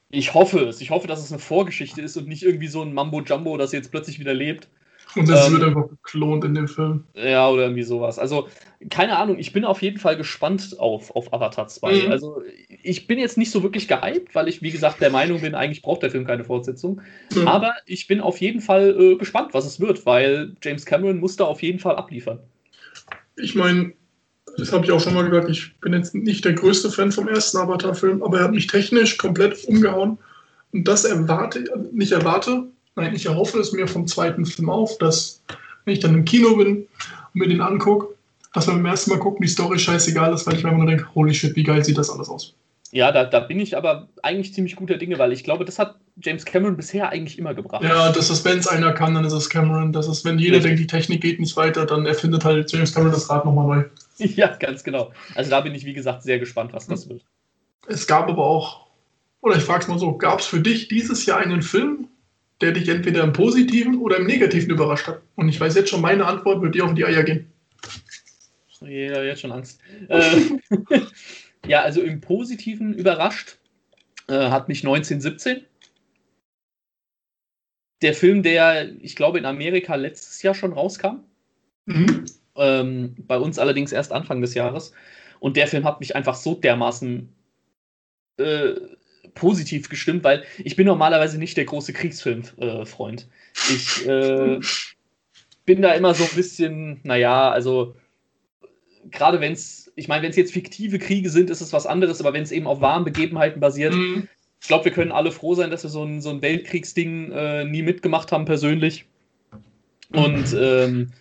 Ich hoffe es. Ich hoffe, dass es eine Vorgeschichte ist und nicht irgendwie so ein Mambo Jumbo, das jetzt plötzlich wieder lebt. Und das ähm, wird einfach geklont in dem Film. Ja, oder irgendwie sowas. Also, keine Ahnung, ich bin auf jeden Fall gespannt auf, auf Avatar 2. Mhm. Also, ich bin jetzt nicht so wirklich gehypt, weil ich, wie gesagt, der Meinung bin, eigentlich braucht der Film keine Fortsetzung. Mhm. Aber ich bin auf jeden Fall äh, gespannt, was es wird, weil James Cameron muss da auf jeden Fall abliefern. Ich meine, das habe ich auch schon mal gesagt, ich bin jetzt nicht der größte Fan vom ersten Avatar-Film, aber er hat mich technisch komplett umgehauen. Und das erwarte, nicht erwarte, Nein, ich erhoffe es mir vom zweiten Film auf, dass, wenn ich dann im Kino bin und mir den angucke, dass beim ersten Mal gucken, die Story scheißegal ist, weil ich mir immer nur denke, holy shit, wie geil sieht das alles aus. Ja, da, da bin ich aber eigentlich ziemlich guter Dinge, weil ich glaube, das hat James Cameron bisher eigentlich immer gebracht. Ja, dass es, wenn es einer kann, dann ist es Cameron. Das ist, wenn jeder Richtig. denkt, die Technik geht nicht weiter, dann erfindet halt James Cameron das Rad nochmal neu. Ja, ganz genau. Also da bin ich, wie gesagt, sehr gespannt, was das wird. Es gab aber auch, oder ich frage es mal so, gab es für dich dieses Jahr einen Film, der dich entweder im Positiven oder im Negativen überrascht hat? Und ich weiß jetzt schon, meine Antwort wird dir auf die Eier gehen. Ja, jetzt schon Angst. äh, ja, also im Positiven überrascht äh, hat mich 1917. Der Film, der, ich glaube, in Amerika letztes Jahr schon rauskam. Mhm. Ähm, bei uns allerdings erst Anfang des Jahres. Und der Film hat mich einfach so dermaßen äh, positiv gestimmt, weil ich bin normalerweise nicht der große Kriegsfilm-Freund. Äh, ich äh, bin da immer so ein bisschen, naja, also gerade wenn es, ich meine, wenn es jetzt fiktive Kriege sind, ist es was anderes, aber wenn es eben auf wahren Begebenheiten basiert, mhm. ich glaube, wir können alle froh sein, dass wir so ein, so ein Weltkriegsding äh, nie mitgemacht haben persönlich. Und ähm,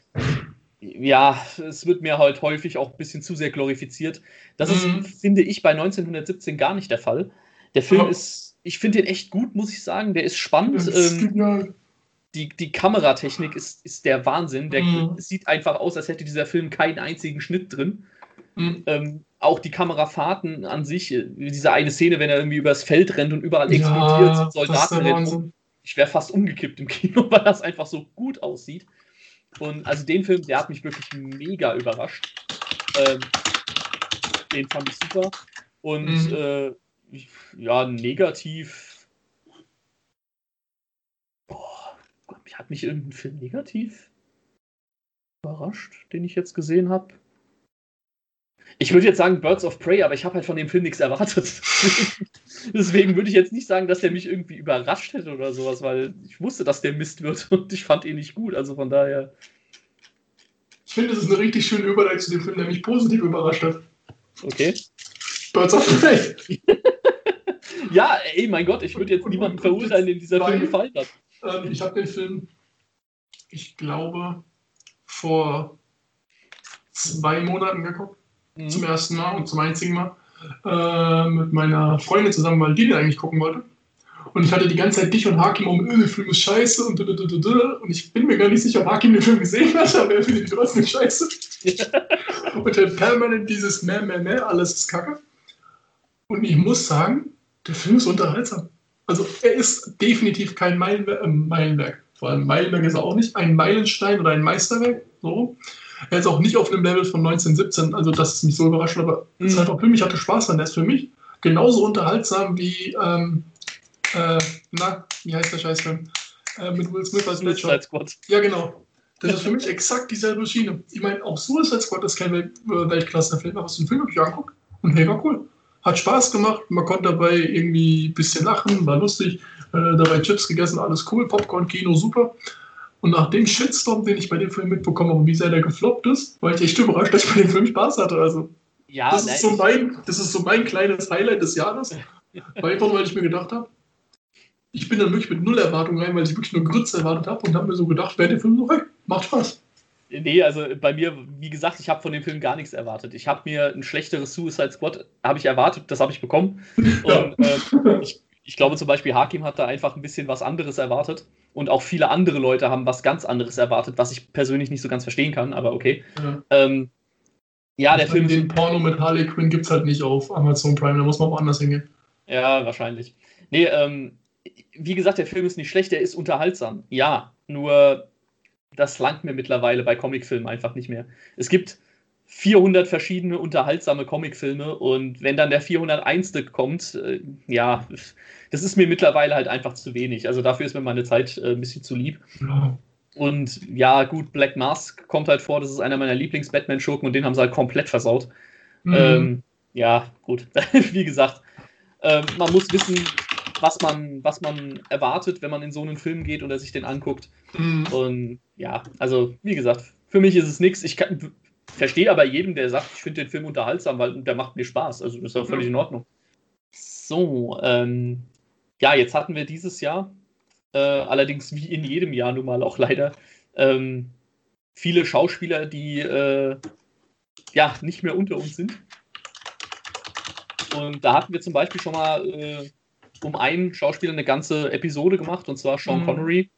ja, es wird mir halt häufig auch ein bisschen zu sehr glorifiziert. Das ist, mhm. finde ich, bei 1917 gar nicht der Fall. Der Film Aber ist, ich finde den echt gut, muss ich sagen. Der ist spannend. Ähm, die, die Kameratechnik ist, ist der Wahnsinn. Der mhm. sieht einfach aus, als hätte dieser Film keinen einzigen Schnitt drin. Mhm. Ähm, auch die Kamerafahrten an sich, äh, diese eine Szene, wenn er irgendwie übers Feld rennt und überall ja, explodiert, Soldaten rennen. Ich wäre fast umgekippt im Kino, weil das einfach so gut aussieht. Und also den Film, der hat mich wirklich mega überrascht. Ähm, den fand ich super. Und mhm. äh, ja, negativ. Boah, hat mich irgendein Film negativ überrascht, den ich jetzt gesehen habe? Ich würde jetzt sagen Birds of Prey, aber ich habe halt von dem Film nichts erwartet. Deswegen würde ich jetzt nicht sagen, dass der mich irgendwie überrascht hätte oder sowas, weil ich wusste, dass der Mist wird und ich fand ihn nicht gut. Also von daher. Ich finde, das ist eine richtig schöne Überleitung zu dem Film, der mich positiv überrascht hat. Okay. Birds of Prey. ja, ey, mein Gott, ich würde jetzt niemanden verurteilen, dem dieser Film gefallen hat. Ähm, ich habe den Film, ich glaube, vor zwei Monaten geguckt. Mhm. Zum ersten Mal und zum einzigen Mal. Äh, mit meiner Freundin zusammen, weil die den eigentlich gucken wollte. Und ich hatte die ganze Zeit dich und Hakim um, der Film ist scheiße und und ich bin mir gar nicht sicher, ob Hakim den Film gesehen hat, aber er findet ihn trotzdem scheiße. und dann permanent dieses Meh, Meh, Meh, alles ist kacke. Und ich muss sagen, der Film ist unterhaltsam. Also er ist definitiv kein Meilenwerk, äh, Meilenwerk. Vor allem Meilenwerk ist er auch nicht, ein Meilenstein oder ein Meisterwerk. So. Er ist auch nicht auf einem Level von 1917, also das ist mich so überrascht, aber mhm. es ist einfach für mich, hatte Spaß dran. Er ist für mich genauso unterhaltsam wie ähm, Äh, na, wie heißt der Scheißfilm? Äh, mit Will Smith als Squad. Ja, genau. Das ist für mich exakt dieselbe Schiene. Ich meine, auch Suicide Squad ist kein Welt äh, Weltklasse-Film, aber es ist ein Film, den ich anguckt. Und hey, war cool. Hat Spaß gemacht, man konnte dabei irgendwie ein bisschen lachen, war lustig, äh, dabei Chips gegessen, alles cool, Popcorn-Kino, super. Und nach dem Shitstorm, den ich bei dem Film mitbekommen habe, wie sehr der gefloppt ist, war ich echt überrascht, dass ich bei dem Film Spaß hatte. Also, ja, das, ist so mein, das ist so mein kleines Highlight des Jahres. Einfach, weil ich mir gedacht habe, ich bin dann wirklich mit null Erwartungen rein, weil ich wirklich nur Grütze erwartet habe und habe mir so gedacht, wer der Film so, hey, macht Spaß. Nee, also bei mir, wie gesagt, ich habe von dem Film gar nichts erwartet. Ich habe mir ein schlechteres Suicide Squad habe ich erwartet, das habe ich bekommen. Und äh, ich, ich, glaube zum Beispiel, Hakim hat da einfach ein bisschen was anderes erwartet. Und auch viele andere Leute haben was ganz anderes erwartet, was ich persönlich nicht so ganz verstehen kann, aber okay. Ja, ähm, ja der Film. Den Porno mit Harley Quinn gibt es halt nicht auf Amazon Prime, da muss man woanders hingehen. Ja, wahrscheinlich. Nee, ähm, wie gesagt, der Film ist nicht schlecht, der ist unterhaltsam. Ja, nur das langt mir mittlerweile bei Comicfilmen einfach nicht mehr. Es gibt 400 verschiedene unterhaltsame Comicfilme und wenn dann der 401. kommt, äh, ja, das ist mir mittlerweile halt einfach zu wenig. Also dafür ist mir meine Zeit äh, ein bisschen zu lieb. Und ja, gut, Black Mask kommt halt vor, das ist einer meiner Lieblings-Batman-Schurken und den haben sie halt komplett versaut. Mhm. Ähm, ja, gut, wie gesagt, äh, man muss wissen, was man, was man erwartet, wenn man in so einen Film geht oder sich den anguckt. Mhm. Und ja, also wie gesagt, für mich ist es nichts. Ich kann, verstehe aber jedem, der sagt, ich finde den Film unterhaltsam, weil der macht mir Spaß. Also das ist auch völlig mhm. in Ordnung. So, ähm, ja, jetzt hatten wir dieses Jahr, äh, allerdings wie in jedem Jahr nun mal auch leider, ähm, viele Schauspieler, die äh, ja nicht mehr unter uns sind. Und da hatten wir zum Beispiel schon mal äh, um einen Schauspieler eine ganze Episode gemacht, und zwar Sean mhm. Connery.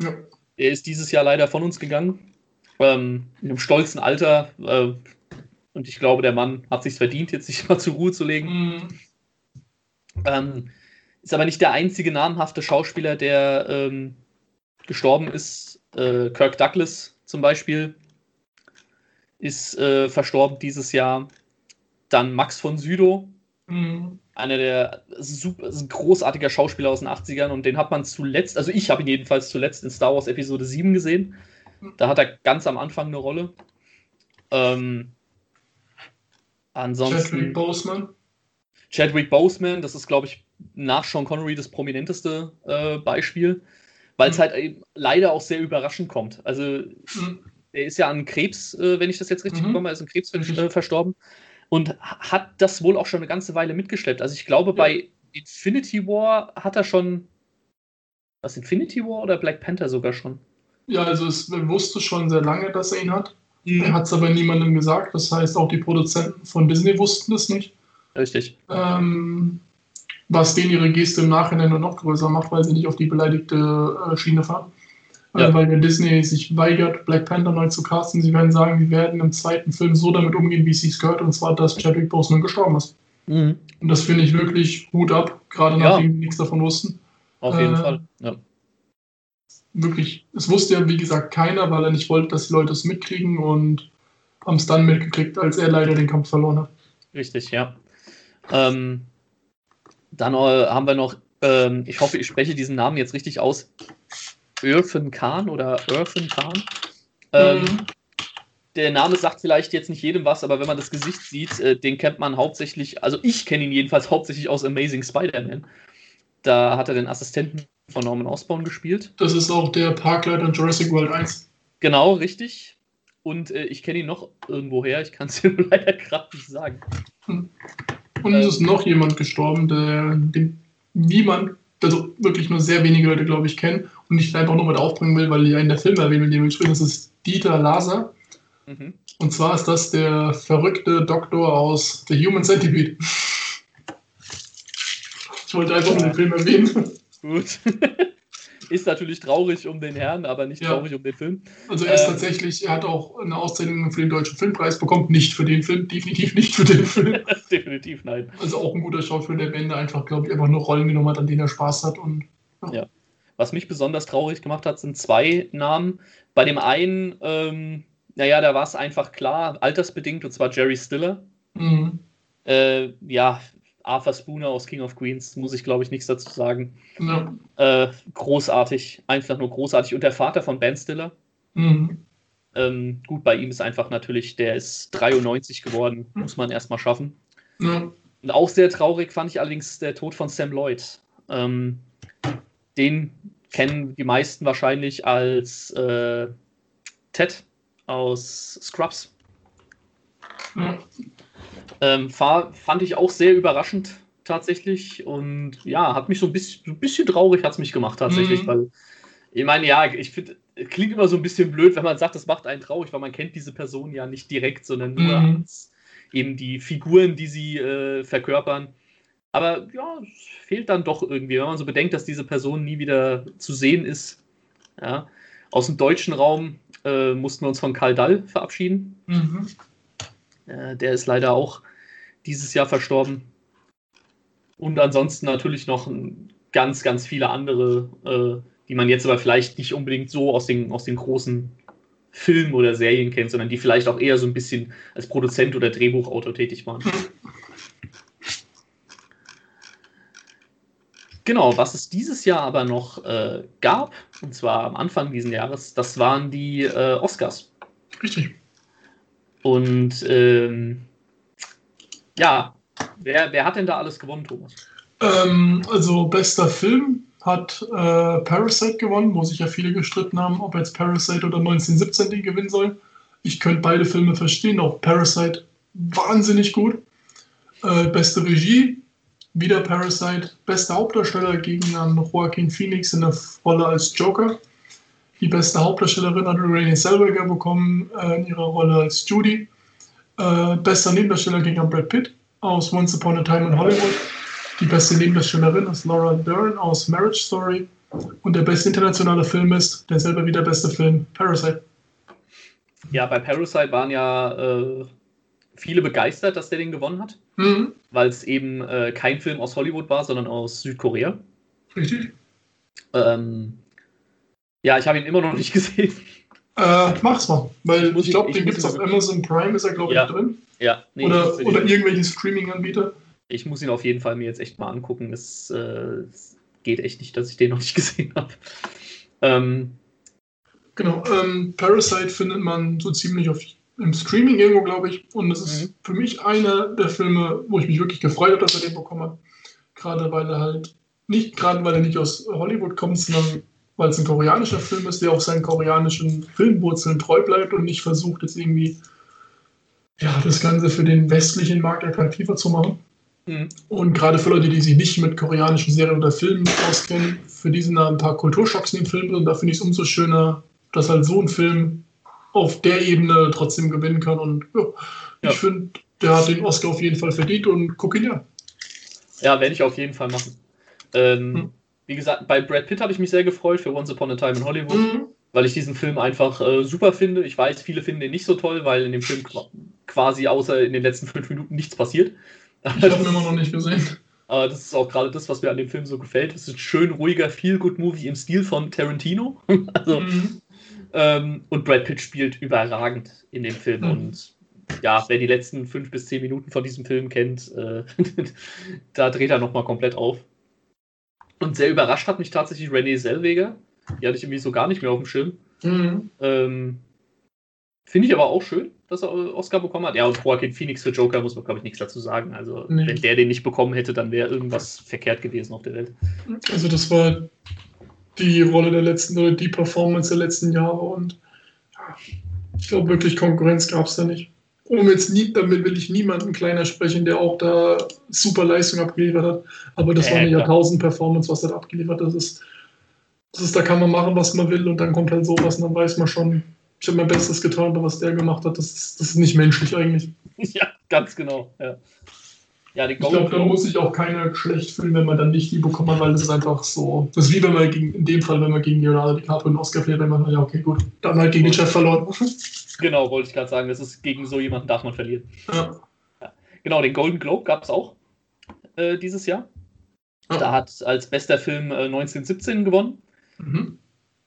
Ja. Er ist dieses Jahr leider von uns gegangen. Ähm, in einem stolzen Alter. Äh, und ich glaube, der Mann hat sich verdient, jetzt sich mal zur Ruhe zu legen. Mhm. Ähm, ist aber nicht der einzige namhafte Schauspieler, der ähm, gestorben ist. Äh, Kirk Douglas zum Beispiel ist äh, verstorben dieses Jahr. Dann Max von Südow, mhm einer der super großartiger Schauspieler aus den 80ern und den hat man zuletzt, also ich habe ihn jedenfalls zuletzt in Star Wars Episode 7 gesehen. Da hat er ganz am Anfang eine Rolle. Ähm, ansonsten. Chadwick Boseman. Chadwick Boseman, das ist, glaube ich, nach Sean Connery das prominenteste äh, Beispiel, weil es mhm. halt leider auch sehr überraschend kommt. Also, mhm. er ist ja an Krebs, äh, wenn ich das jetzt richtig mhm. bekomme, er ist an Krebs äh, verstorben und hat das wohl auch schon eine ganze Weile mitgeschleppt. Also ich glaube, ja. bei Infinity War hat er schon. Was, Infinity War oder Black Panther sogar schon? Ja, also es wusste schon sehr lange, dass er ihn hat. Mhm. Er hat es aber niemandem gesagt. Das heißt, auch die Produzenten von Disney wussten es nicht. Richtig. Ähm, was denen ihre Geste im Nachhinein nur noch größer macht, weil sie nicht auf die beleidigte äh, Schiene fahren ja. weil der Disney sich weigert, Black Panther neu zu casten. Sie werden sagen, wir werden im zweiten Film so damit umgehen, wie es sich gehört, und zwar, dass Chadwick Boseman gestorben ist. Mhm. Und das finde ich wirklich Hut ab, gerade ja. nachdem wir nichts davon wussten. Auf jeden äh, Fall, ja. Wirklich, es wusste ja, wie gesagt, keiner, weil er nicht wollte, dass die Leute es mitkriegen und haben es dann mitgekriegt, als er leider den Kampf verloren hat. Richtig, ja. Ähm, dann äh, haben wir noch, ähm, ich hoffe, ich spreche diesen Namen jetzt richtig aus, Irfan Khan oder Irfan Khan. Ähm, mhm. Der Name sagt vielleicht jetzt nicht jedem was, aber wenn man das Gesicht sieht, äh, den kennt man hauptsächlich, also ich kenne ihn jedenfalls hauptsächlich aus Amazing Spider-Man. Da hat er den Assistenten von Norman Osborn gespielt. Das ist auch der Parkleiter in Jurassic World 1. Genau, richtig. Und äh, ich kenne ihn noch irgendwoher, ich kann es dir leider gerade nicht sagen. Hm. Und es ist ähm, noch jemand gestorben, der den niemand also wirklich nur sehr wenige Leute, glaube ich, kennen und ich einfach nur mit aufbringen will, weil ich einen der Filme erwähnen will, den wir gespielt das ist Dieter Laser. Mhm. Und zwar ist das der verrückte Doktor aus The Human Centipede. Ich wollte einfach nur den Film erwähnen. Gut. Ist natürlich traurig um den Herrn, aber nicht ja. traurig um den Film. Also er ist äh, tatsächlich, er hat auch eine Auszeichnung für den Deutschen Filmpreis bekommen, nicht für den Film, definitiv nicht für den Film. definitiv, nein. Also auch ein guter Schauspieler, der am Ende einfach, glaube ich, einfach nur Rollen genommen hat, an denen er Spaß hat. Und, ja. ja. Was mich besonders traurig gemacht hat, sind zwei Namen. Bei dem einen, ähm, naja, da war es einfach klar, altersbedingt, und zwar Jerry Stiller. Mhm. Äh, ja, Arthur Spooner aus King of Queens, muss ich glaube ich nichts dazu sagen. Ja. Äh, großartig, einfach nur großartig. Und der Vater von Ben Stiller. Mhm. Ähm, gut, bei ihm ist einfach natürlich, der ist 93 geworden, muss man erstmal schaffen. Ja. Und auch sehr traurig fand ich allerdings der Tod von Sam Lloyd. Ähm, den kennen die meisten wahrscheinlich als äh, Ted aus Scrubs. Ja. Ähm, fahr, fand ich auch sehr überraschend tatsächlich und ja, hat mich so ein bisschen, so ein bisschen traurig hat es mich gemacht tatsächlich, Mhm. weil ich meine, ja, ich finde, klingt immer so ein bisschen blöd, wenn man sagt, das macht einen traurig, weil man kennt diese Person ja nicht direkt, sondern nur Mhm. als eben die Figuren, die sie äh, verkörpern. Aber ja, es fehlt dann doch irgendwie, wenn man so bedenkt, dass diese Person nie wieder zu sehen ist. Ja. Aus dem deutschen Raum äh, mussten wir uns von Karl Dall verabschieden. Mhm. Äh, der ist leider auch dieses Jahr verstorben. Und ansonsten natürlich noch ganz, ganz viele andere, äh, die man jetzt aber vielleicht nicht unbedingt so aus den, aus den großen Filmen oder Serien kennt, sondern die vielleicht auch eher so ein bisschen als Produzent oder Drehbuchautor tätig waren. Genau, was es dieses Jahr aber noch äh, gab, und zwar am Anfang dieses Jahres, das waren die äh, Oscars. Richtig. Und ähm, ja, wer, wer hat denn da alles gewonnen, Thomas? Ähm, also bester Film hat äh, Parasite gewonnen, wo sich ja viele gestritten haben, ob jetzt Parasite oder 1917 den gewinnen soll. Ich könnte beide Filme verstehen, auch Parasite wahnsinnig gut. Äh, beste Regie, wieder Parasite. Bester Hauptdarsteller gegen an Joaquin Phoenix in der Rolle als Joker. Die beste Hauptdarstellerin hat Renée Zellweger bekommen äh, in ihrer Rolle als Judy. Äh, bester Nebendarsteller gegen an Brad Pitt aus Once Upon a Time in Hollywood. Die beste Nebendarstellerin ist Laura Dern aus Marriage Story. Und der beste internationale Film ist, der selber wieder beste Film, Parasite. Ja, bei Parasite waren ja äh, viele begeistert, dass der den gewonnen hat, Mhm. weil es eben äh, kein Film aus Hollywood war, sondern aus Südkorea. Richtig. Ähm, ja, ich habe ihn immer noch nicht gesehen. Äh, mach's mal, weil Muss ich glaube, ich- den ich gibt's muss auf Amazon Prime, ist er glaube ich Ja. drin. Ja, nee, oder ich, oder irgendwelche Streaming-Anbieter. ich muss ihn auf jeden Fall mir jetzt echt mal angucken. Es, äh, es geht echt nicht, dass ich den noch nicht gesehen habe. Ähm, Genau, ähm, Parasite findet man so ziemlich auf, im Streaming irgendwo, glaube ich. Und es ist Mhm. für mich einer der Filme, wo ich mich wirklich gefreut habe, dass er den bekommen hat. Gerade weil er halt, nicht gerade weil er nicht aus Hollywood kommt, sondern weil es ein koreanischer Film ist, der auch seinen koreanischen Filmwurzeln treu bleibt und nicht versucht, jetzt irgendwie ja, das Ganze für den westlichen Markt attraktiver zu machen. Mhm. Und gerade für Leute, die sich nicht mit koreanischen Serien oder Filmen auskennen, für die sind da ein paar Kulturschocks in den Filmen und da finde ich es umso schöner, dass halt so ein Film auf der Ebene trotzdem gewinnen kann. Und ja, Ja. ich finde, der hat den Oscar auf jeden Fall verdient und guck ihn ja. Ja, werde ich auf jeden Fall machen. Ähm, Hm. Wie gesagt, bei Brad Pitt habe ich mich sehr gefreut für Once Upon a Time in Hollywood, Mhm. weil ich diesen Film einfach äh, super finde. Ich weiß, viele finden den nicht so toll, weil in dem Film qu- quasi außer in den letzten fünf Minuten nichts passiert. Ich habe ihn immer noch nicht gesehen. Aber das ist auch gerade das, was mir an dem Film so gefällt. Es ist ein schön ruhiger Feel-Good-Movie im Stil von Tarantino. also, Mhm. ähm, und Brad Pitt spielt überragend in dem Film. Mhm. Und ja, wer die letzten fünf bis zehn Minuten von diesem Film kennt, äh, da dreht er nochmal komplett auf. Und sehr überrascht hat mich tatsächlich Renée Zellweger. Die hatte ich irgendwie so gar nicht mehr auf dem Schirm. Mhm. Ähm, Finde ich aber auch schön, dass er Oscar bekommen hat. Ja, und Joaquin Phoenix für Joker muss man, glaube ich, nichts dazu sagen. Also, Nee. wenn der den nicht bekommen hätte, dann wäre irgendwas verkehrt gewesen auf der Welt. Also das war die Rolle der letzten oder die Performance der letzten Jahre und ich glaube wirklich Konkurrenz gab es da nicht. Um jetzt nie, damit will ich niemanden kleiner sprechen, der auch da super Leistung abgeliefert hat. Aber das war Äh, eine klar. Jahrtausend-Performance, was er da abgeliefert hat. Das ist, das ist, da kann man machen, was man will und dann kommt halt sowas und dann weiß man schon, ich habe mein Bestes getan, aber was der gemacht hat, das ist, das ist nicht menschlich eigentlich. ja, ganz genau. Ja, ja die Ich glaube, da muss sich auch keiner schlecht fühlen, wenn man dann nicht die bekommen hat, weil das ist einfach so. Das ist wie wenn man gegen, in dem Fall, wenn man gegen Leonardo DiCaprio einen Oscar verliert, wenn man, ja, okay, gut, dann halt gegen den Chef verloren. Genau, wollte ich gerade sagen, das ist gegen so jemanden darf man verlieren. ja. Genau, den Golden Globe gab es auch äh, dieses Jahr. Ja. Da hat als bester Film äh, 1917 gewonnen. Mhm.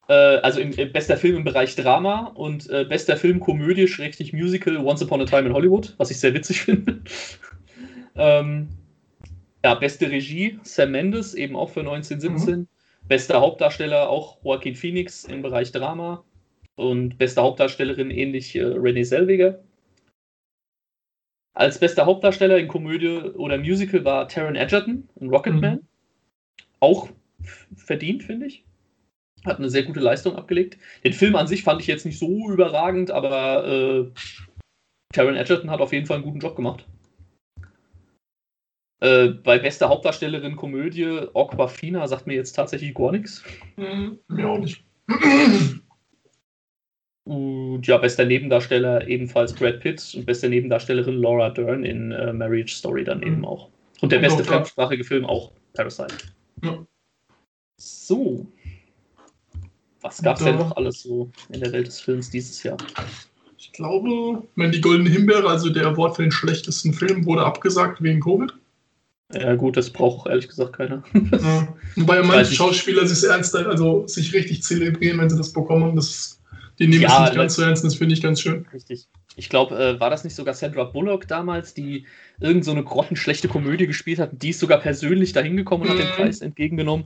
Äh, also im, im bester Film im Bereich Drama und äh, bester Film Komödie, Schrägstrich Musical, Once Upon a Time in Hollywood, was ich sehr witzig finde. ähm, Ja, beste Regie, Sam Mendes, eben auch für 1917. Mhm. Bester Hauptdarsteller auch Joaquin Phoenix im Bereich Drama. Und beste Hauptdarstellerin ähnlich äh, Renee Selweger. Als bester Hauptdarsteller in Komödie oder Musical war Taron Egerton in Rocketman. Mhm. Auch verdient, finde ich. Hat eine sehr gute Leistung abgelegt. Den Film an sich fand ich jetzt nicht so überragend, aber äh, Taron Egerton hat auf jeden Fall einen guten Job gemacht. Äh, bei bester Hauptdarstellerin Komödie, Aquafina sagt mir jetzt tatsächlich gar nichts. Mhm, mir auch nicht. Und ja, bester Nebendarsteller ebenfalls Brad Pitt und beste Nebendarstellerin Laura Dern in äh, Marriage Story dann eben mhm. auch. Und der beste fremdsprachige Film auch Parasite. Ja. So. Was gab es denn noch alles so in der Welt des Films dieses Jahr? Ich glaube, wenn die Goldene Himbeere, also der Award für den schlechtesten Film, wurde abgesagt wegen Covid. Ja, gut, das braucht ehrlich gesagt keiner. Ja. Wobei manche Schauspieler sich ernst, also sich richtig zelebrieren, wenn sie das bekommen. Das, die nehmen ja, es nicht ganz so ernst, das finde ich ganz schön. Richtig. Ich glaube, äh, war das nicht sogar Sandra Bullock damals, die irgend so eine grottenschlechte Komödie gespielt hat? Die ist sogar persönlich dahin gekommen und mhm. hat den mhm. Preis entgegengenommen.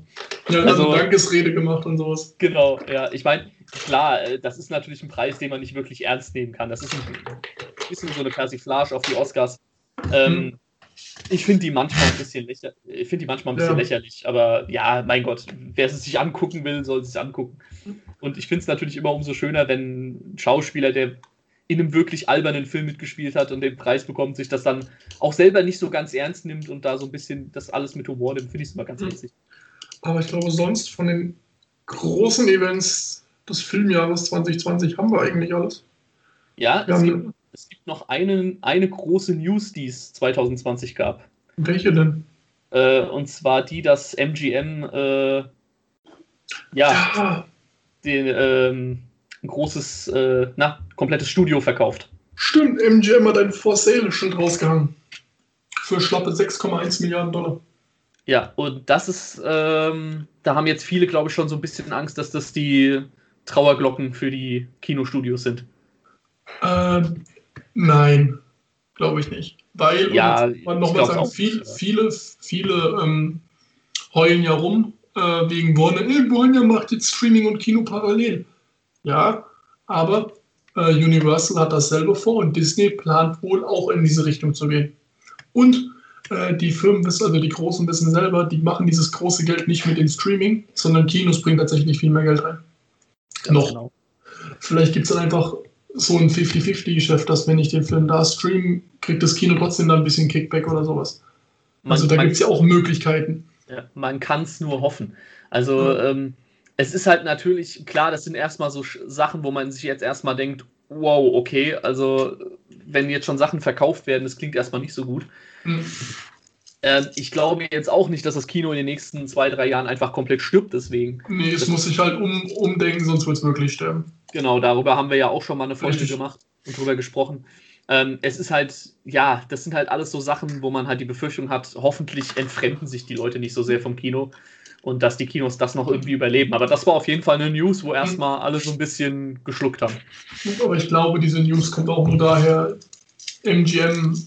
Ja, also eine Dankesrede gemacht und sowas. Genau, ja. Ich meine, klar, äh, das ist natürlich ein Preis, den man nicht wirklich ernst nehmen kann. Das ist ein bisschen so eine Persiflage auf die Oscars. Ähm, mhm. Ich finde die manchmal ein bisschen lächerlich. Ich finde die manchmal ein bisschen ja. lächerlich, aber ja, mein Gott, wer es sich angucken will, soll es sich angucken. Und ich finde es natürlich immer umso schöner, wenn ein Schauspieler, der in einem wirklich albernen Film mitgespielt hat und den Preis bekommt, sich das dann auch selber nicht so ganz ernst nimmt und da so ein bisschen das alles mit Humor nimmt, finde ich es immer ganz witzig. Aber ich glaube, sonst von den großen Events des Filmjahres 2020 haben wir eigentlich alles. Ja, wir es haben es gibt noch einen, eine große News, die es 2020 gab. Welche denn? Äh, und zwar die, dass MGM äh, ja, ja. Den, ähm, ein großes, äh, na, komplettes Studio verkauft. Stimmt, MGM hat ein For Sale-Schild rausgehangen. Für schlappe 6,1 Milliarden Dollar. Ja, und das ist, ähm, da haben jetzt viele, glaube ich, schon so ein bisschen Angst, dass das die Trauerglocken für die Kinostudios sind. Ähm, Nein, glaube ich nicht. Weil, ja, man nochmal sagen, viel, viele, viele ähm, heulen ja rum äh, wegen Warner. Äh, Warner macht jetzt Streaming und Kino parallel. Ja, aber äh, Universal hat dasselbe vor und Disney plant wohl auch in diese Richtung zu gehen. Und äh, die Firmen wissen, also die Großen wissen selber, die machen dieses große Geld nicht mit dem Streaming, sondern Kinos bringen tatsächlich viel mehr Geld rein. Ganz Noch. Genau. Vielleicht gibt es dann einfach so ein 50-50-Geschäft, dass wenn ich den Film da streame, kriegt das Kino trotzdem da ein bisschen Kickback oder sowas. Man, also da gibt es ja auch Möglichkeiten. Ja, man kann es nur hoffen. Also ja. ähm, es ist halt natürlich, klar, das sind erstmal so Sachen, wo man sich jetzt erstmal denkt, wow, okay, also wenn jetzt schon Sachen verkauft werden, das klingt erstmal nicht so gut. Mhm. Ähm, ich glaube jetzt auch nicht, dass das Kino in den nächsten zwei, drei Jahren einfach komplett stirbt, deswegen. Nee, es muss sich halt um, umdenken, sonst wird es wirklich sterben. Genau, darüber haben wir ja auch schon mal eine Folge gemacht und drüber gesprochen. Ähm, es ist halt, ja, das sind halt alles so Sachen, wo man halt die Befürchtung hat, hoffentlich entfremden sich die Leute nicht so sehr vom Kino und dass die Kinos das noch irgendwie überleben. Aber das war auf jeden Fall eine News, wo erstmal alle so ein bisschen geschluckt haben. Aber ich glaube, diese News kommt auch nur daher, MGM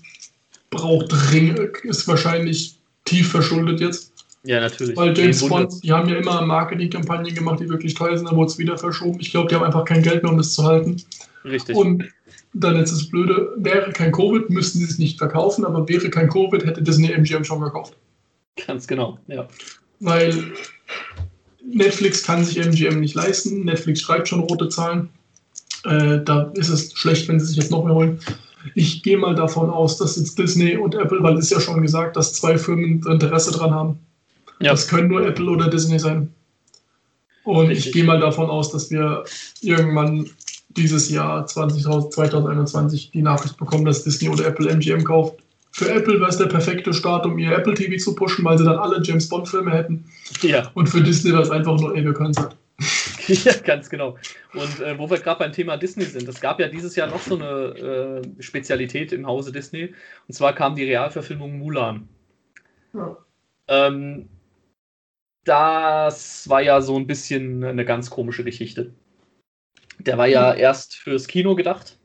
braucht dringend, ist wahrscheinlich tief verschuldet jetzt. Ja, natürlich. Weil James Bond, die haben ja immer Marketingkampagnen gemacht, die wirklich teuer sind, dann wurde es wieder verschoben. Ich glaube, die haben einfach kein Geld mehr, um das zu halten. Richtig. Und dann jetzt das Blöde, wäre kein Covid, müssten sie es nicht verkaufen, aber wäre kein Covid, hätte Disney MGM schon gekauft. Ganz genau, ja. Weil Netflix kann sich MGM nicht leisten, Netflix schreibt schon rote Zahlen. Äh, da ist es schlecht, wenn sie sich jetzt noch mehr holen. Ich gehe mal davon aus, dass jetzt Disney und Apple, weil es ja schon gesagt, dass zwei Firmen Interesse dran haben. Ja. Das können nur Apple oder Disney sein. Und Richtig. ich gehe mal davon aus, dass wir irgendwann dieses Jahr 20, 2021 die Nachricht bekommen, dass Disney oder Apple MGM kauft. Für Apple wäre es der perfekte Start, um ihr Apple TV zu pushen, weil sie dann alle James Bond-Filme hätten. Ja. Und für Disney wäre es einfach nur, ey, wir können es Ja, ganz genau. Und äh, wo wir gerade beim Thema Disney sind, es gab ja dieses Jahr noch so eine äh, Spezialität im Hause Disney. Und zwar kam die Realverfilmung Mulan. Ja. Ähm, das war ja so ein bisschen eine ganz komische Geschichte. Der war ja mhm. erst fürs Kino gedacht.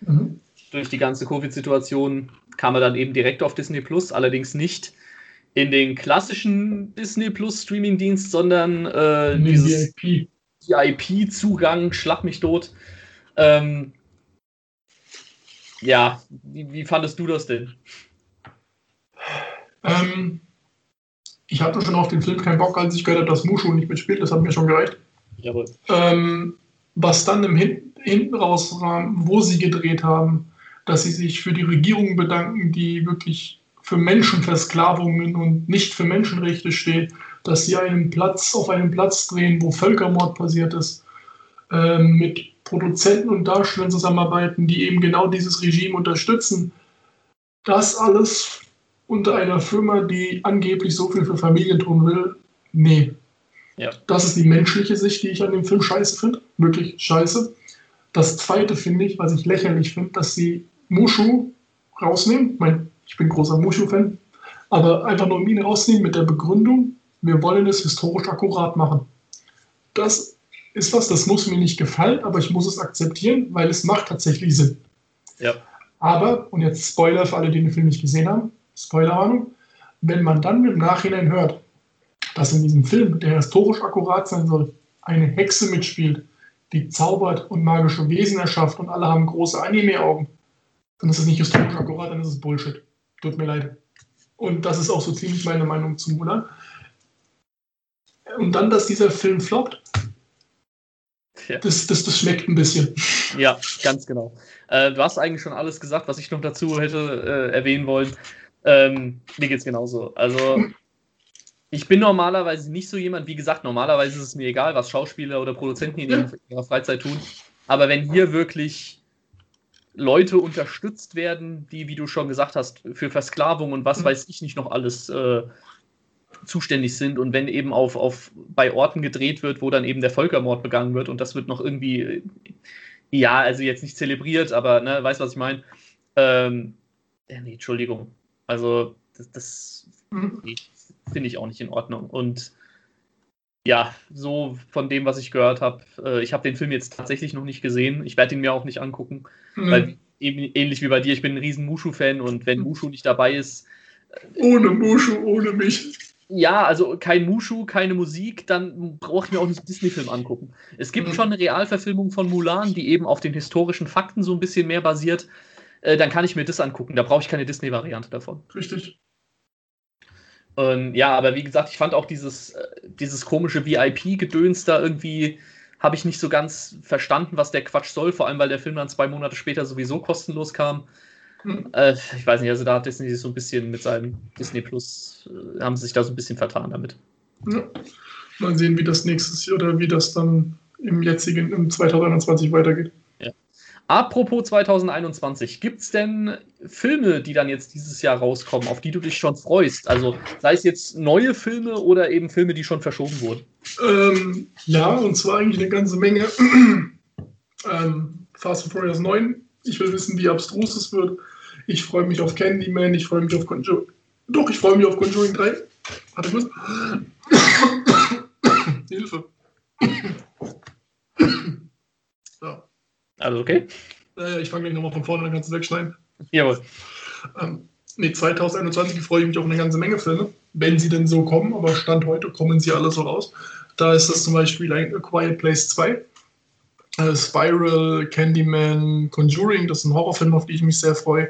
Mhm. Durch die ganze Covid-Situation kam er dann eben direkt auf Disney Plus, allerdings nicht in den klassischen Disney Plus Streaming-Dienst, sondern äh, Nee, dieses VIP. VIP-Zugang, schlag mich tot. Ähm, ja, wie, wie fandest du das denn? Ähm, ich hatte schon auf den Film keinen Bock, als ich gehört habe, dass Mushu nicht mitspielt. Das hat mir schon gereicht. Jawohl. Ähm, was dann im Hin hinten raus war, wo sie gedreht haben, dass sie sich für die Regierung bedanken, die wirklich für Menschenversklavungen und nicht für Menschenrechte steht, dass sie einen Platz auf einem Platz drehen, wo Völkermord passiert ist, ähm, mit Produzenten und Darstellern zusammenarbeiten, die eben genau dieses Regime unterstützen. Das alles unter einer Firma, die angeblich so viel für Familien tun will. Nee. Ja. Das ist die menschliche Sicht, die ich an dem Film scheiße finde. Wirklich scheiße. Das zweite finde ich, was ich lächerlich finde, dass sie Mushu rausnehmen. Ich, meine, ich bin großer Mushu-Fan, aber einfach nur ihn rausnehmen mit der Begründung, wir wollen es historisch akkurat machen. Das ist was, das muss mir nicht gefallen, aber ich muss es akzeptieren, weil es macht tatsächlich Sinn. Ja. Aber, und jetzt Spoiler für alle, die den Film nicht gesehen haben, Spoilerwarnung, wenn man dann im Nachhinein hört, dass in diesem Film, der historisch akkurat sein soll, eine Hexe mitspielt, die zaubert und magische Wesen erschafft und alle haben große Anime-Augen, dann ist es nicht historisch akkurat, dann ist es Bullshit. Tut mir leid. Und das ist auch so ziemlich meine Meinung zu Mulan. Und dann, dass dieser Film floppt, Ja. das, das, das schmeckt ein bisschen. Ja, ganz genau. Äh, du hast eigentlich schon alles gesagt, was ich noch dazu hätte äh, erwähnen wollen. Ähm, mir geht's genauso. Also, ich bin normalerweise nicht so jemand, wie gesagt, normalerweise ist es mir egal, was Schauspieler oder Produzenten in ihrer- Freizeit tun. Aber wenn hier wirklich Leute unterstützt werden, die, wie du schon gesagt hast, für Versklavung und was Mhm. weiß ich nicht noch alles äh, zuständig sind und wenn eben auf, auf bei Orten gedreht wird, wo dann eben der Völkermord begangen wird und das wird noch irgendwie, ja, also jetzt nicht zelebriert, aber ne, weißt was ich meine? Ähm, nee, Entschuldigung. Also das, das Mhm. finde ich auch nicht in Ordnung. Und ja, so von dem, was ich gehört habe, äh, ich habe den Film jetzt tatsächlich noch nicht gesehen. Ich werde ihn mir auch nicht angucken, weil eben ähnlich wie bei dir, ich bin ein riesen Mushu-Fan und wenn Mushu nicht dabei ist, Ohne Mushu, ohne mich. ja, also kein Mushu, keine Musik, dann brauche ich mir auch nicht einen Disney-Film angucken. Es gibt Mhm. schon eine Realverfilmung von Mulan, die eben auf den historischen Fakten so ein bisschen mehr basiert. Äh, dann kann ich mir das angucken. Da brauche ich keine Disney-Variante davon. Richtig. Und ja, aber wie gesagt, ich fand auch dieses, äh, dieses komische VIP-Gedöns da irgendwie, habe ich nicht so ganz verstanden, was der Quatsch soll, vor allem weil der Film dann zwei Monate später sowieso kostenlos kam. Mhm. Äh, ich weiß nicht, also da hat Disney sich so ein bisschen mit seinem Disney Plus, äh, haben sie sich da so ein bisschen vertan damit. Ja. Mal sehen, wie das nächstes Jahr oder wie das dann im jetzigen, im 2021 weitergeht. Apropos 2021, gibt es denn Filme, die dann jetzt dieses Jahr rauskommen, auf die du dich schon freust? Also sei es jetzt neue Filme oder eben Filme, die schon verschoben wurden. Ähm, ja, und zwar eigentlich eine ganze Menge. ähm, Fast and Furious 9. Ich will wissen, wie abstrus es wird. Ich freue mich auf Candyman. Ich freue mich auf Conjuring. Doch, ich freue mich auf Conjuring 3. Warte. Hilfe. Also okay? Äh, ich fange gleich nochmal von vorne, dann kannst du wegschneiden. Jawohl. Ähm, nee, 2021 freue ich mich auf eine ganze Menge Filme, wenn sie denn so kommen, aber Stand heute kommen sie alle so raus. Da ist das zum Beispiel ein Quiet Place 2, äh, Spiral, Candyman, Conjuring, das sind Horrorfilme, auf die ich mich sehr freue.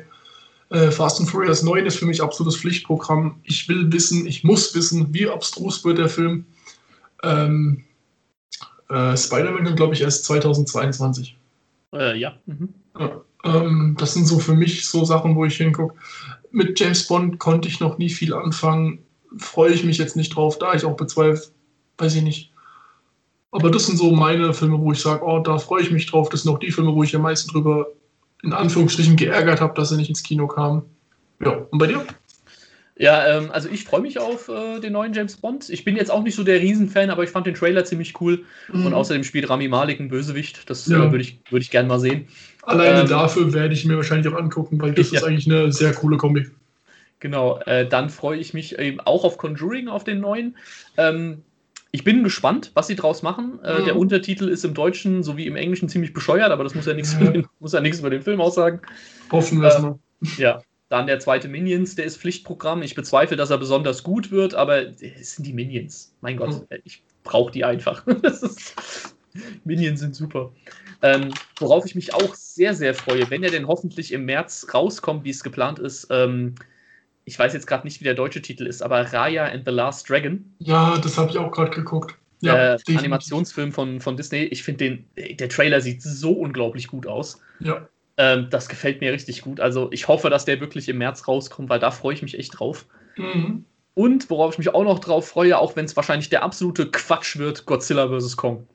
Äh, Fast and Furious 9 ist für mich absolutes Pflichtprogramm. Ich will wissen, ich muss wissen, wie abstrus wird der Film. Ähm, äh, Spider-Man kommt, glaube ich, erst 2022. Äh, ja. Mhm. Ja, ähm, das sind so für mich so Sachen, wo ich hingucke. Mit James Bond konnte ich noch nie viel anfangen. Freue ich mich jetzt nicht drauf, da ich auch bezweifle, weiß ich nicht. Aber das sind so meine Filme, wo ich sage, oh, da freue ich mich drauf. Das sind auch die Filme, wo ich am meisten drüber in Anführungsstrichen geärgert habe, dass sie nicht ins Kino kamen. Ja, und bei dir? Ja, ähm, also ich freue mich auf äh, den neuen James Bond. Ich bin jetzt auch nicht so der Riesenfan, aber ich fand den Trailer ziemlich cool. Und außerdem spielt Rami Malek einen Bösewicht. Das Ja. äh, würde ich, würd ich gerne mal sehen. Alleine ähm, dafür werde ich mir wahrscheinlich auch angucken, weil das Ja. ist eigentlich eine sehr coole Kombi. Genau, äh, dann freue ich mich eben auch auf Conjuring, auf den neuen. Ähm, ich bin gespannt, was sie draus machen. Äh, Mhm. Der Untertitel ist im Deutschen sowie im Englischen ziemlich bescheuert, aber das muss ja nichts Ja. über, den- muss ja nichts über den Film aussagen. Hoffen wir es Äh, mal. Ja. Dann der zweite Minions, der ist Pflichtprogramm. Ich bezweifle, dass er besonders gut wird, aber es sind die Minions. Mein Gott, mhm. ich brauche die einfach. Minions sind super. Ähm, worauf ich mich auch sehr, sehr freue, wenn er denn hoffentlich im März rauskommt, wie es geplant ist. Ähm, ich weiß jetzt gerade nicht, wie der deutsche Titel ist, aber Raya and the Last Dragon. Ja, das habe ich auch gerade geguckt. Ja, äh, Animationsfilm von, von Disney. Ich finde den, der Trailer sieht so unglaublich gut aus. Ja. Ähm, das gefällt mir richtig gut. Also ich hoffe, dass der wirklich im März rauskommt, weil da freue ich mich echt drauf. Mhm. Und worauf ich mich auch noch drauf freue, auch wenn es wahrscheinlich der absolute Quatsch wird, Godzilla vs. Kong.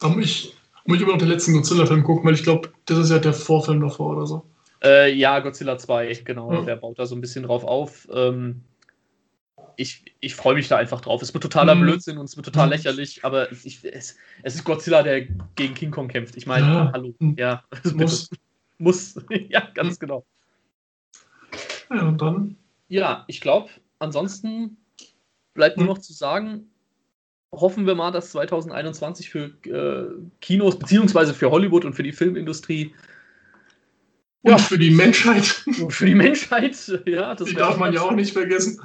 Muss ich, muss immer noch den letzten Godzilla-Film gucken, weil ich glaube, das ist ja der Vorfilm davor oder so. Äh, ja, Godzilla 2, genau. Ja. Der baut da so ein bisschen drauf auf. Ähm, ich, ich freue mich da einfach drauf. Es wird totaler mhm. Blödsinn und es wird total mhm. lächerlich, aber ich, es, es ist Godzilla, der gegen King Kong kämpft. Ich meine, ja. hallo. Mhm. Ja, muss. Muss. ja, ganz genau. Ja, und dann? Ja, ich glaube, ansonsten bleibt nur mhm. noch zu sagen, hoffen wir mal, dass 2021 für äh, Kinos beziehungsweise für Hollywood und für die Filmindustrie und ja. für die Menschheit. Für die Menschheit, ja. Das die darf man ja auch nicht vergessen.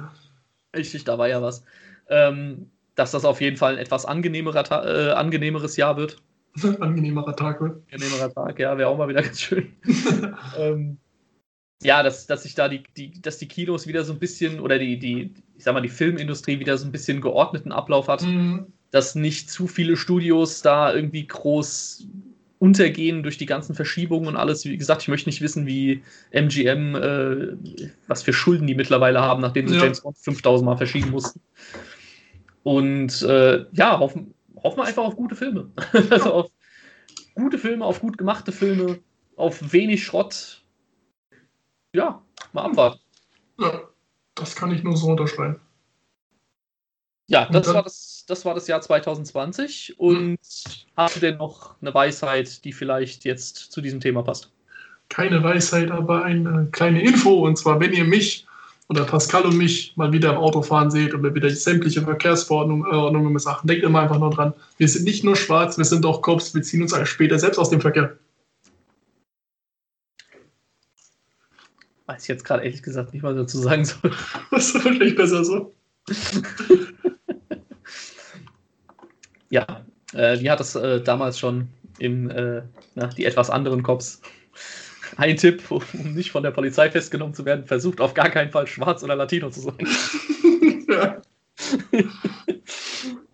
Richtig, da war ja was. Ähm, dass das auf jeden Fall ein etwas angenehmerer, äh, angenehmeres Jahr wird. Angenehmerer Tag wird. Angenehmerer Tag, ja, wäre auch mal wieder ganz schön. ähm, ja, dass, dass sich da die, die, dass die Kinos wieder so ein bisschen oder die, die, ich sag mal, die Filmindustrie wieder so ein bisschen geordneten Ablauf hat, mhm. dass nicht zu viele Studios da irgendwie groß untergehen durch die ganzen Verschiebungen und alles. Wie gesagt, ich möchte nicht wissen, wie MGM, äh, was für Schulden die mittlerweile haben, nachdem sie ja. James Bond 5000 Mal verschieben mussten. Und äh, ja, hoffen, hoffen wir einfach auf gute Filme. also auf gute Filme, auf gut gemachte Filme, auf wenig Schrott. Ja, mal abwarten. Ja, das kann ich nur so unterschreiben. Ja, das war das, das war das Jahr 2020. Und hast du denn noch eine Weisheit, die vielleicht jetzt zu diesem Thema passt? Keine Weisheit, aber eine kleine Info. Und zwar, wenn ihr mich oder Pascal und mich mal wieder im Auto fahren seht oder wieder sämtliche Verkehrsverordnungen äh, Sachen, denkt immer einfach nur dran. Wir sind nicht nur schwarz, wir sind auch Cops, wir ziehen uns später selbst aus dem Verkehr. Weiß ich jetzt gerade ehrlich gesagt nicht, was ich dazu sagen soll. Das ist wahrscheinlich besser so. ja, äh, wie hat das äh, damals schon im, äh, na, die etwas anderen Cops ein Tipp, um nicht von der Polizei festgenommen zu werden, versucht auf gar keinen Fall schwarz oder Latino zu sein. ja.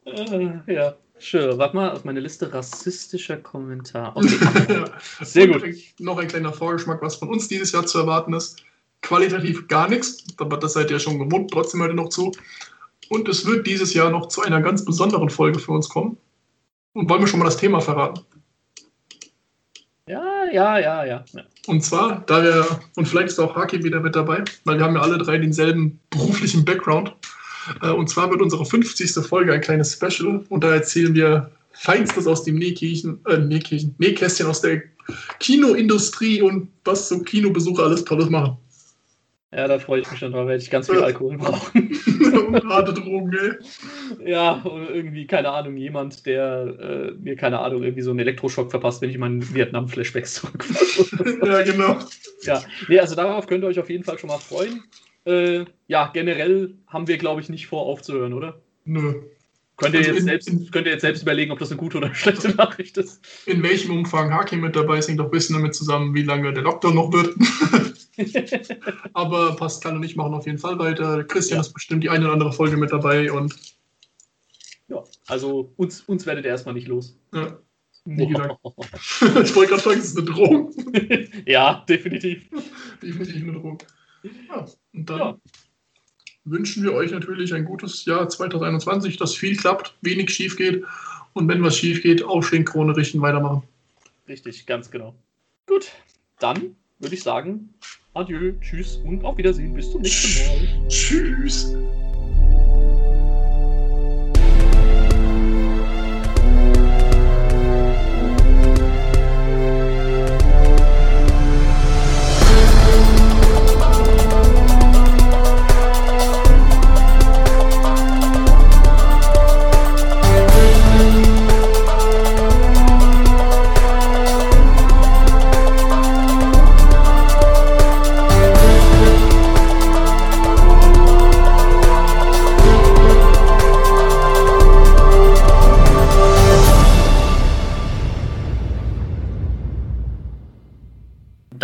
äh, ja, schön. Warte mal, auf meine Liste rassistischer Kommentar. Okay. Sehr gut. Noch ein kleiner Vorgeschmack, was von uns dieses Jahr zu erwarten ist. Qualitativ gar nichts, aber das seid ihr schon gewohnt, trotzdem heute noch zu. Und es wird dieses Jahr noch zu einer ganz besonderen Folge für uns kommen. Und wollen wir schon mal das Thema verraten? Ja, ja, ja. Und zwar, da wir, und vielleicht ist auch Haki wieder mit dabei, weil wir haben ja alle drei denselben beruflichen Background. Äh, und zwar wird unsere 50. Folge ein kleines Special und da erzählen wir Feinstes aus dem Nähkirchen, äh, Nähkirchen, Nähkästchen aus der Kinoindustrie und was so Kinobesucher alles Tolles machen. Ja, da freue ich mich schon drauf, werde ich ganz viel Alkohol brauchen. Harte Drogen, ey. Ja, und irgendwie, keine Ahnung, jemand, der äh, mir, keine Ahnung, irgendwie so einen Elektroschock verpasst, wenn ich meinen Vietnam-Flashbacks zurückfahre. ja, genau. Ja, nee, also darauf könnt ihr euch auf jeden Fall schon mal freuen. Äh, ja, generell haben wir, glaube ich, nicht vor, aufzuhören, oder? Nö. Könnt ihr, also jetzt in, selbst, in, könnt ihr jetzt selbst überlegen, ob das eine gute oder eine schlechte Nachricht ist? In welchem Umfang Haki mit dabei ist, hängt auch ein bisschen damit zusammen, wie lange der Lockdown noch wird. Aber Pascal und ich machen auf jeden Fall weiter. Christian ja. ist bestimmt die eine oder andere Folge mit dabei und. Ja, also uns, uns werdet ihr erstmal nicht los. Ja. Nie gedacht. ich wollte gerade sagen, es ist eine Drohung. ja, definitiv. definitiv eine Drohung. Ja, und dann. Ja wünschen wir euch natürlich ein gutes Jahr 2021, dass viel klappt, wenig schief geht und wenn was schief geht, aufstehen, Krone richten, weitermachen. Richtig, ganz genau. Gut, dann würde ich sagen, adieu, tschüss und auf Wiedersehen. Bis zum nächsten Mal. Tschüss.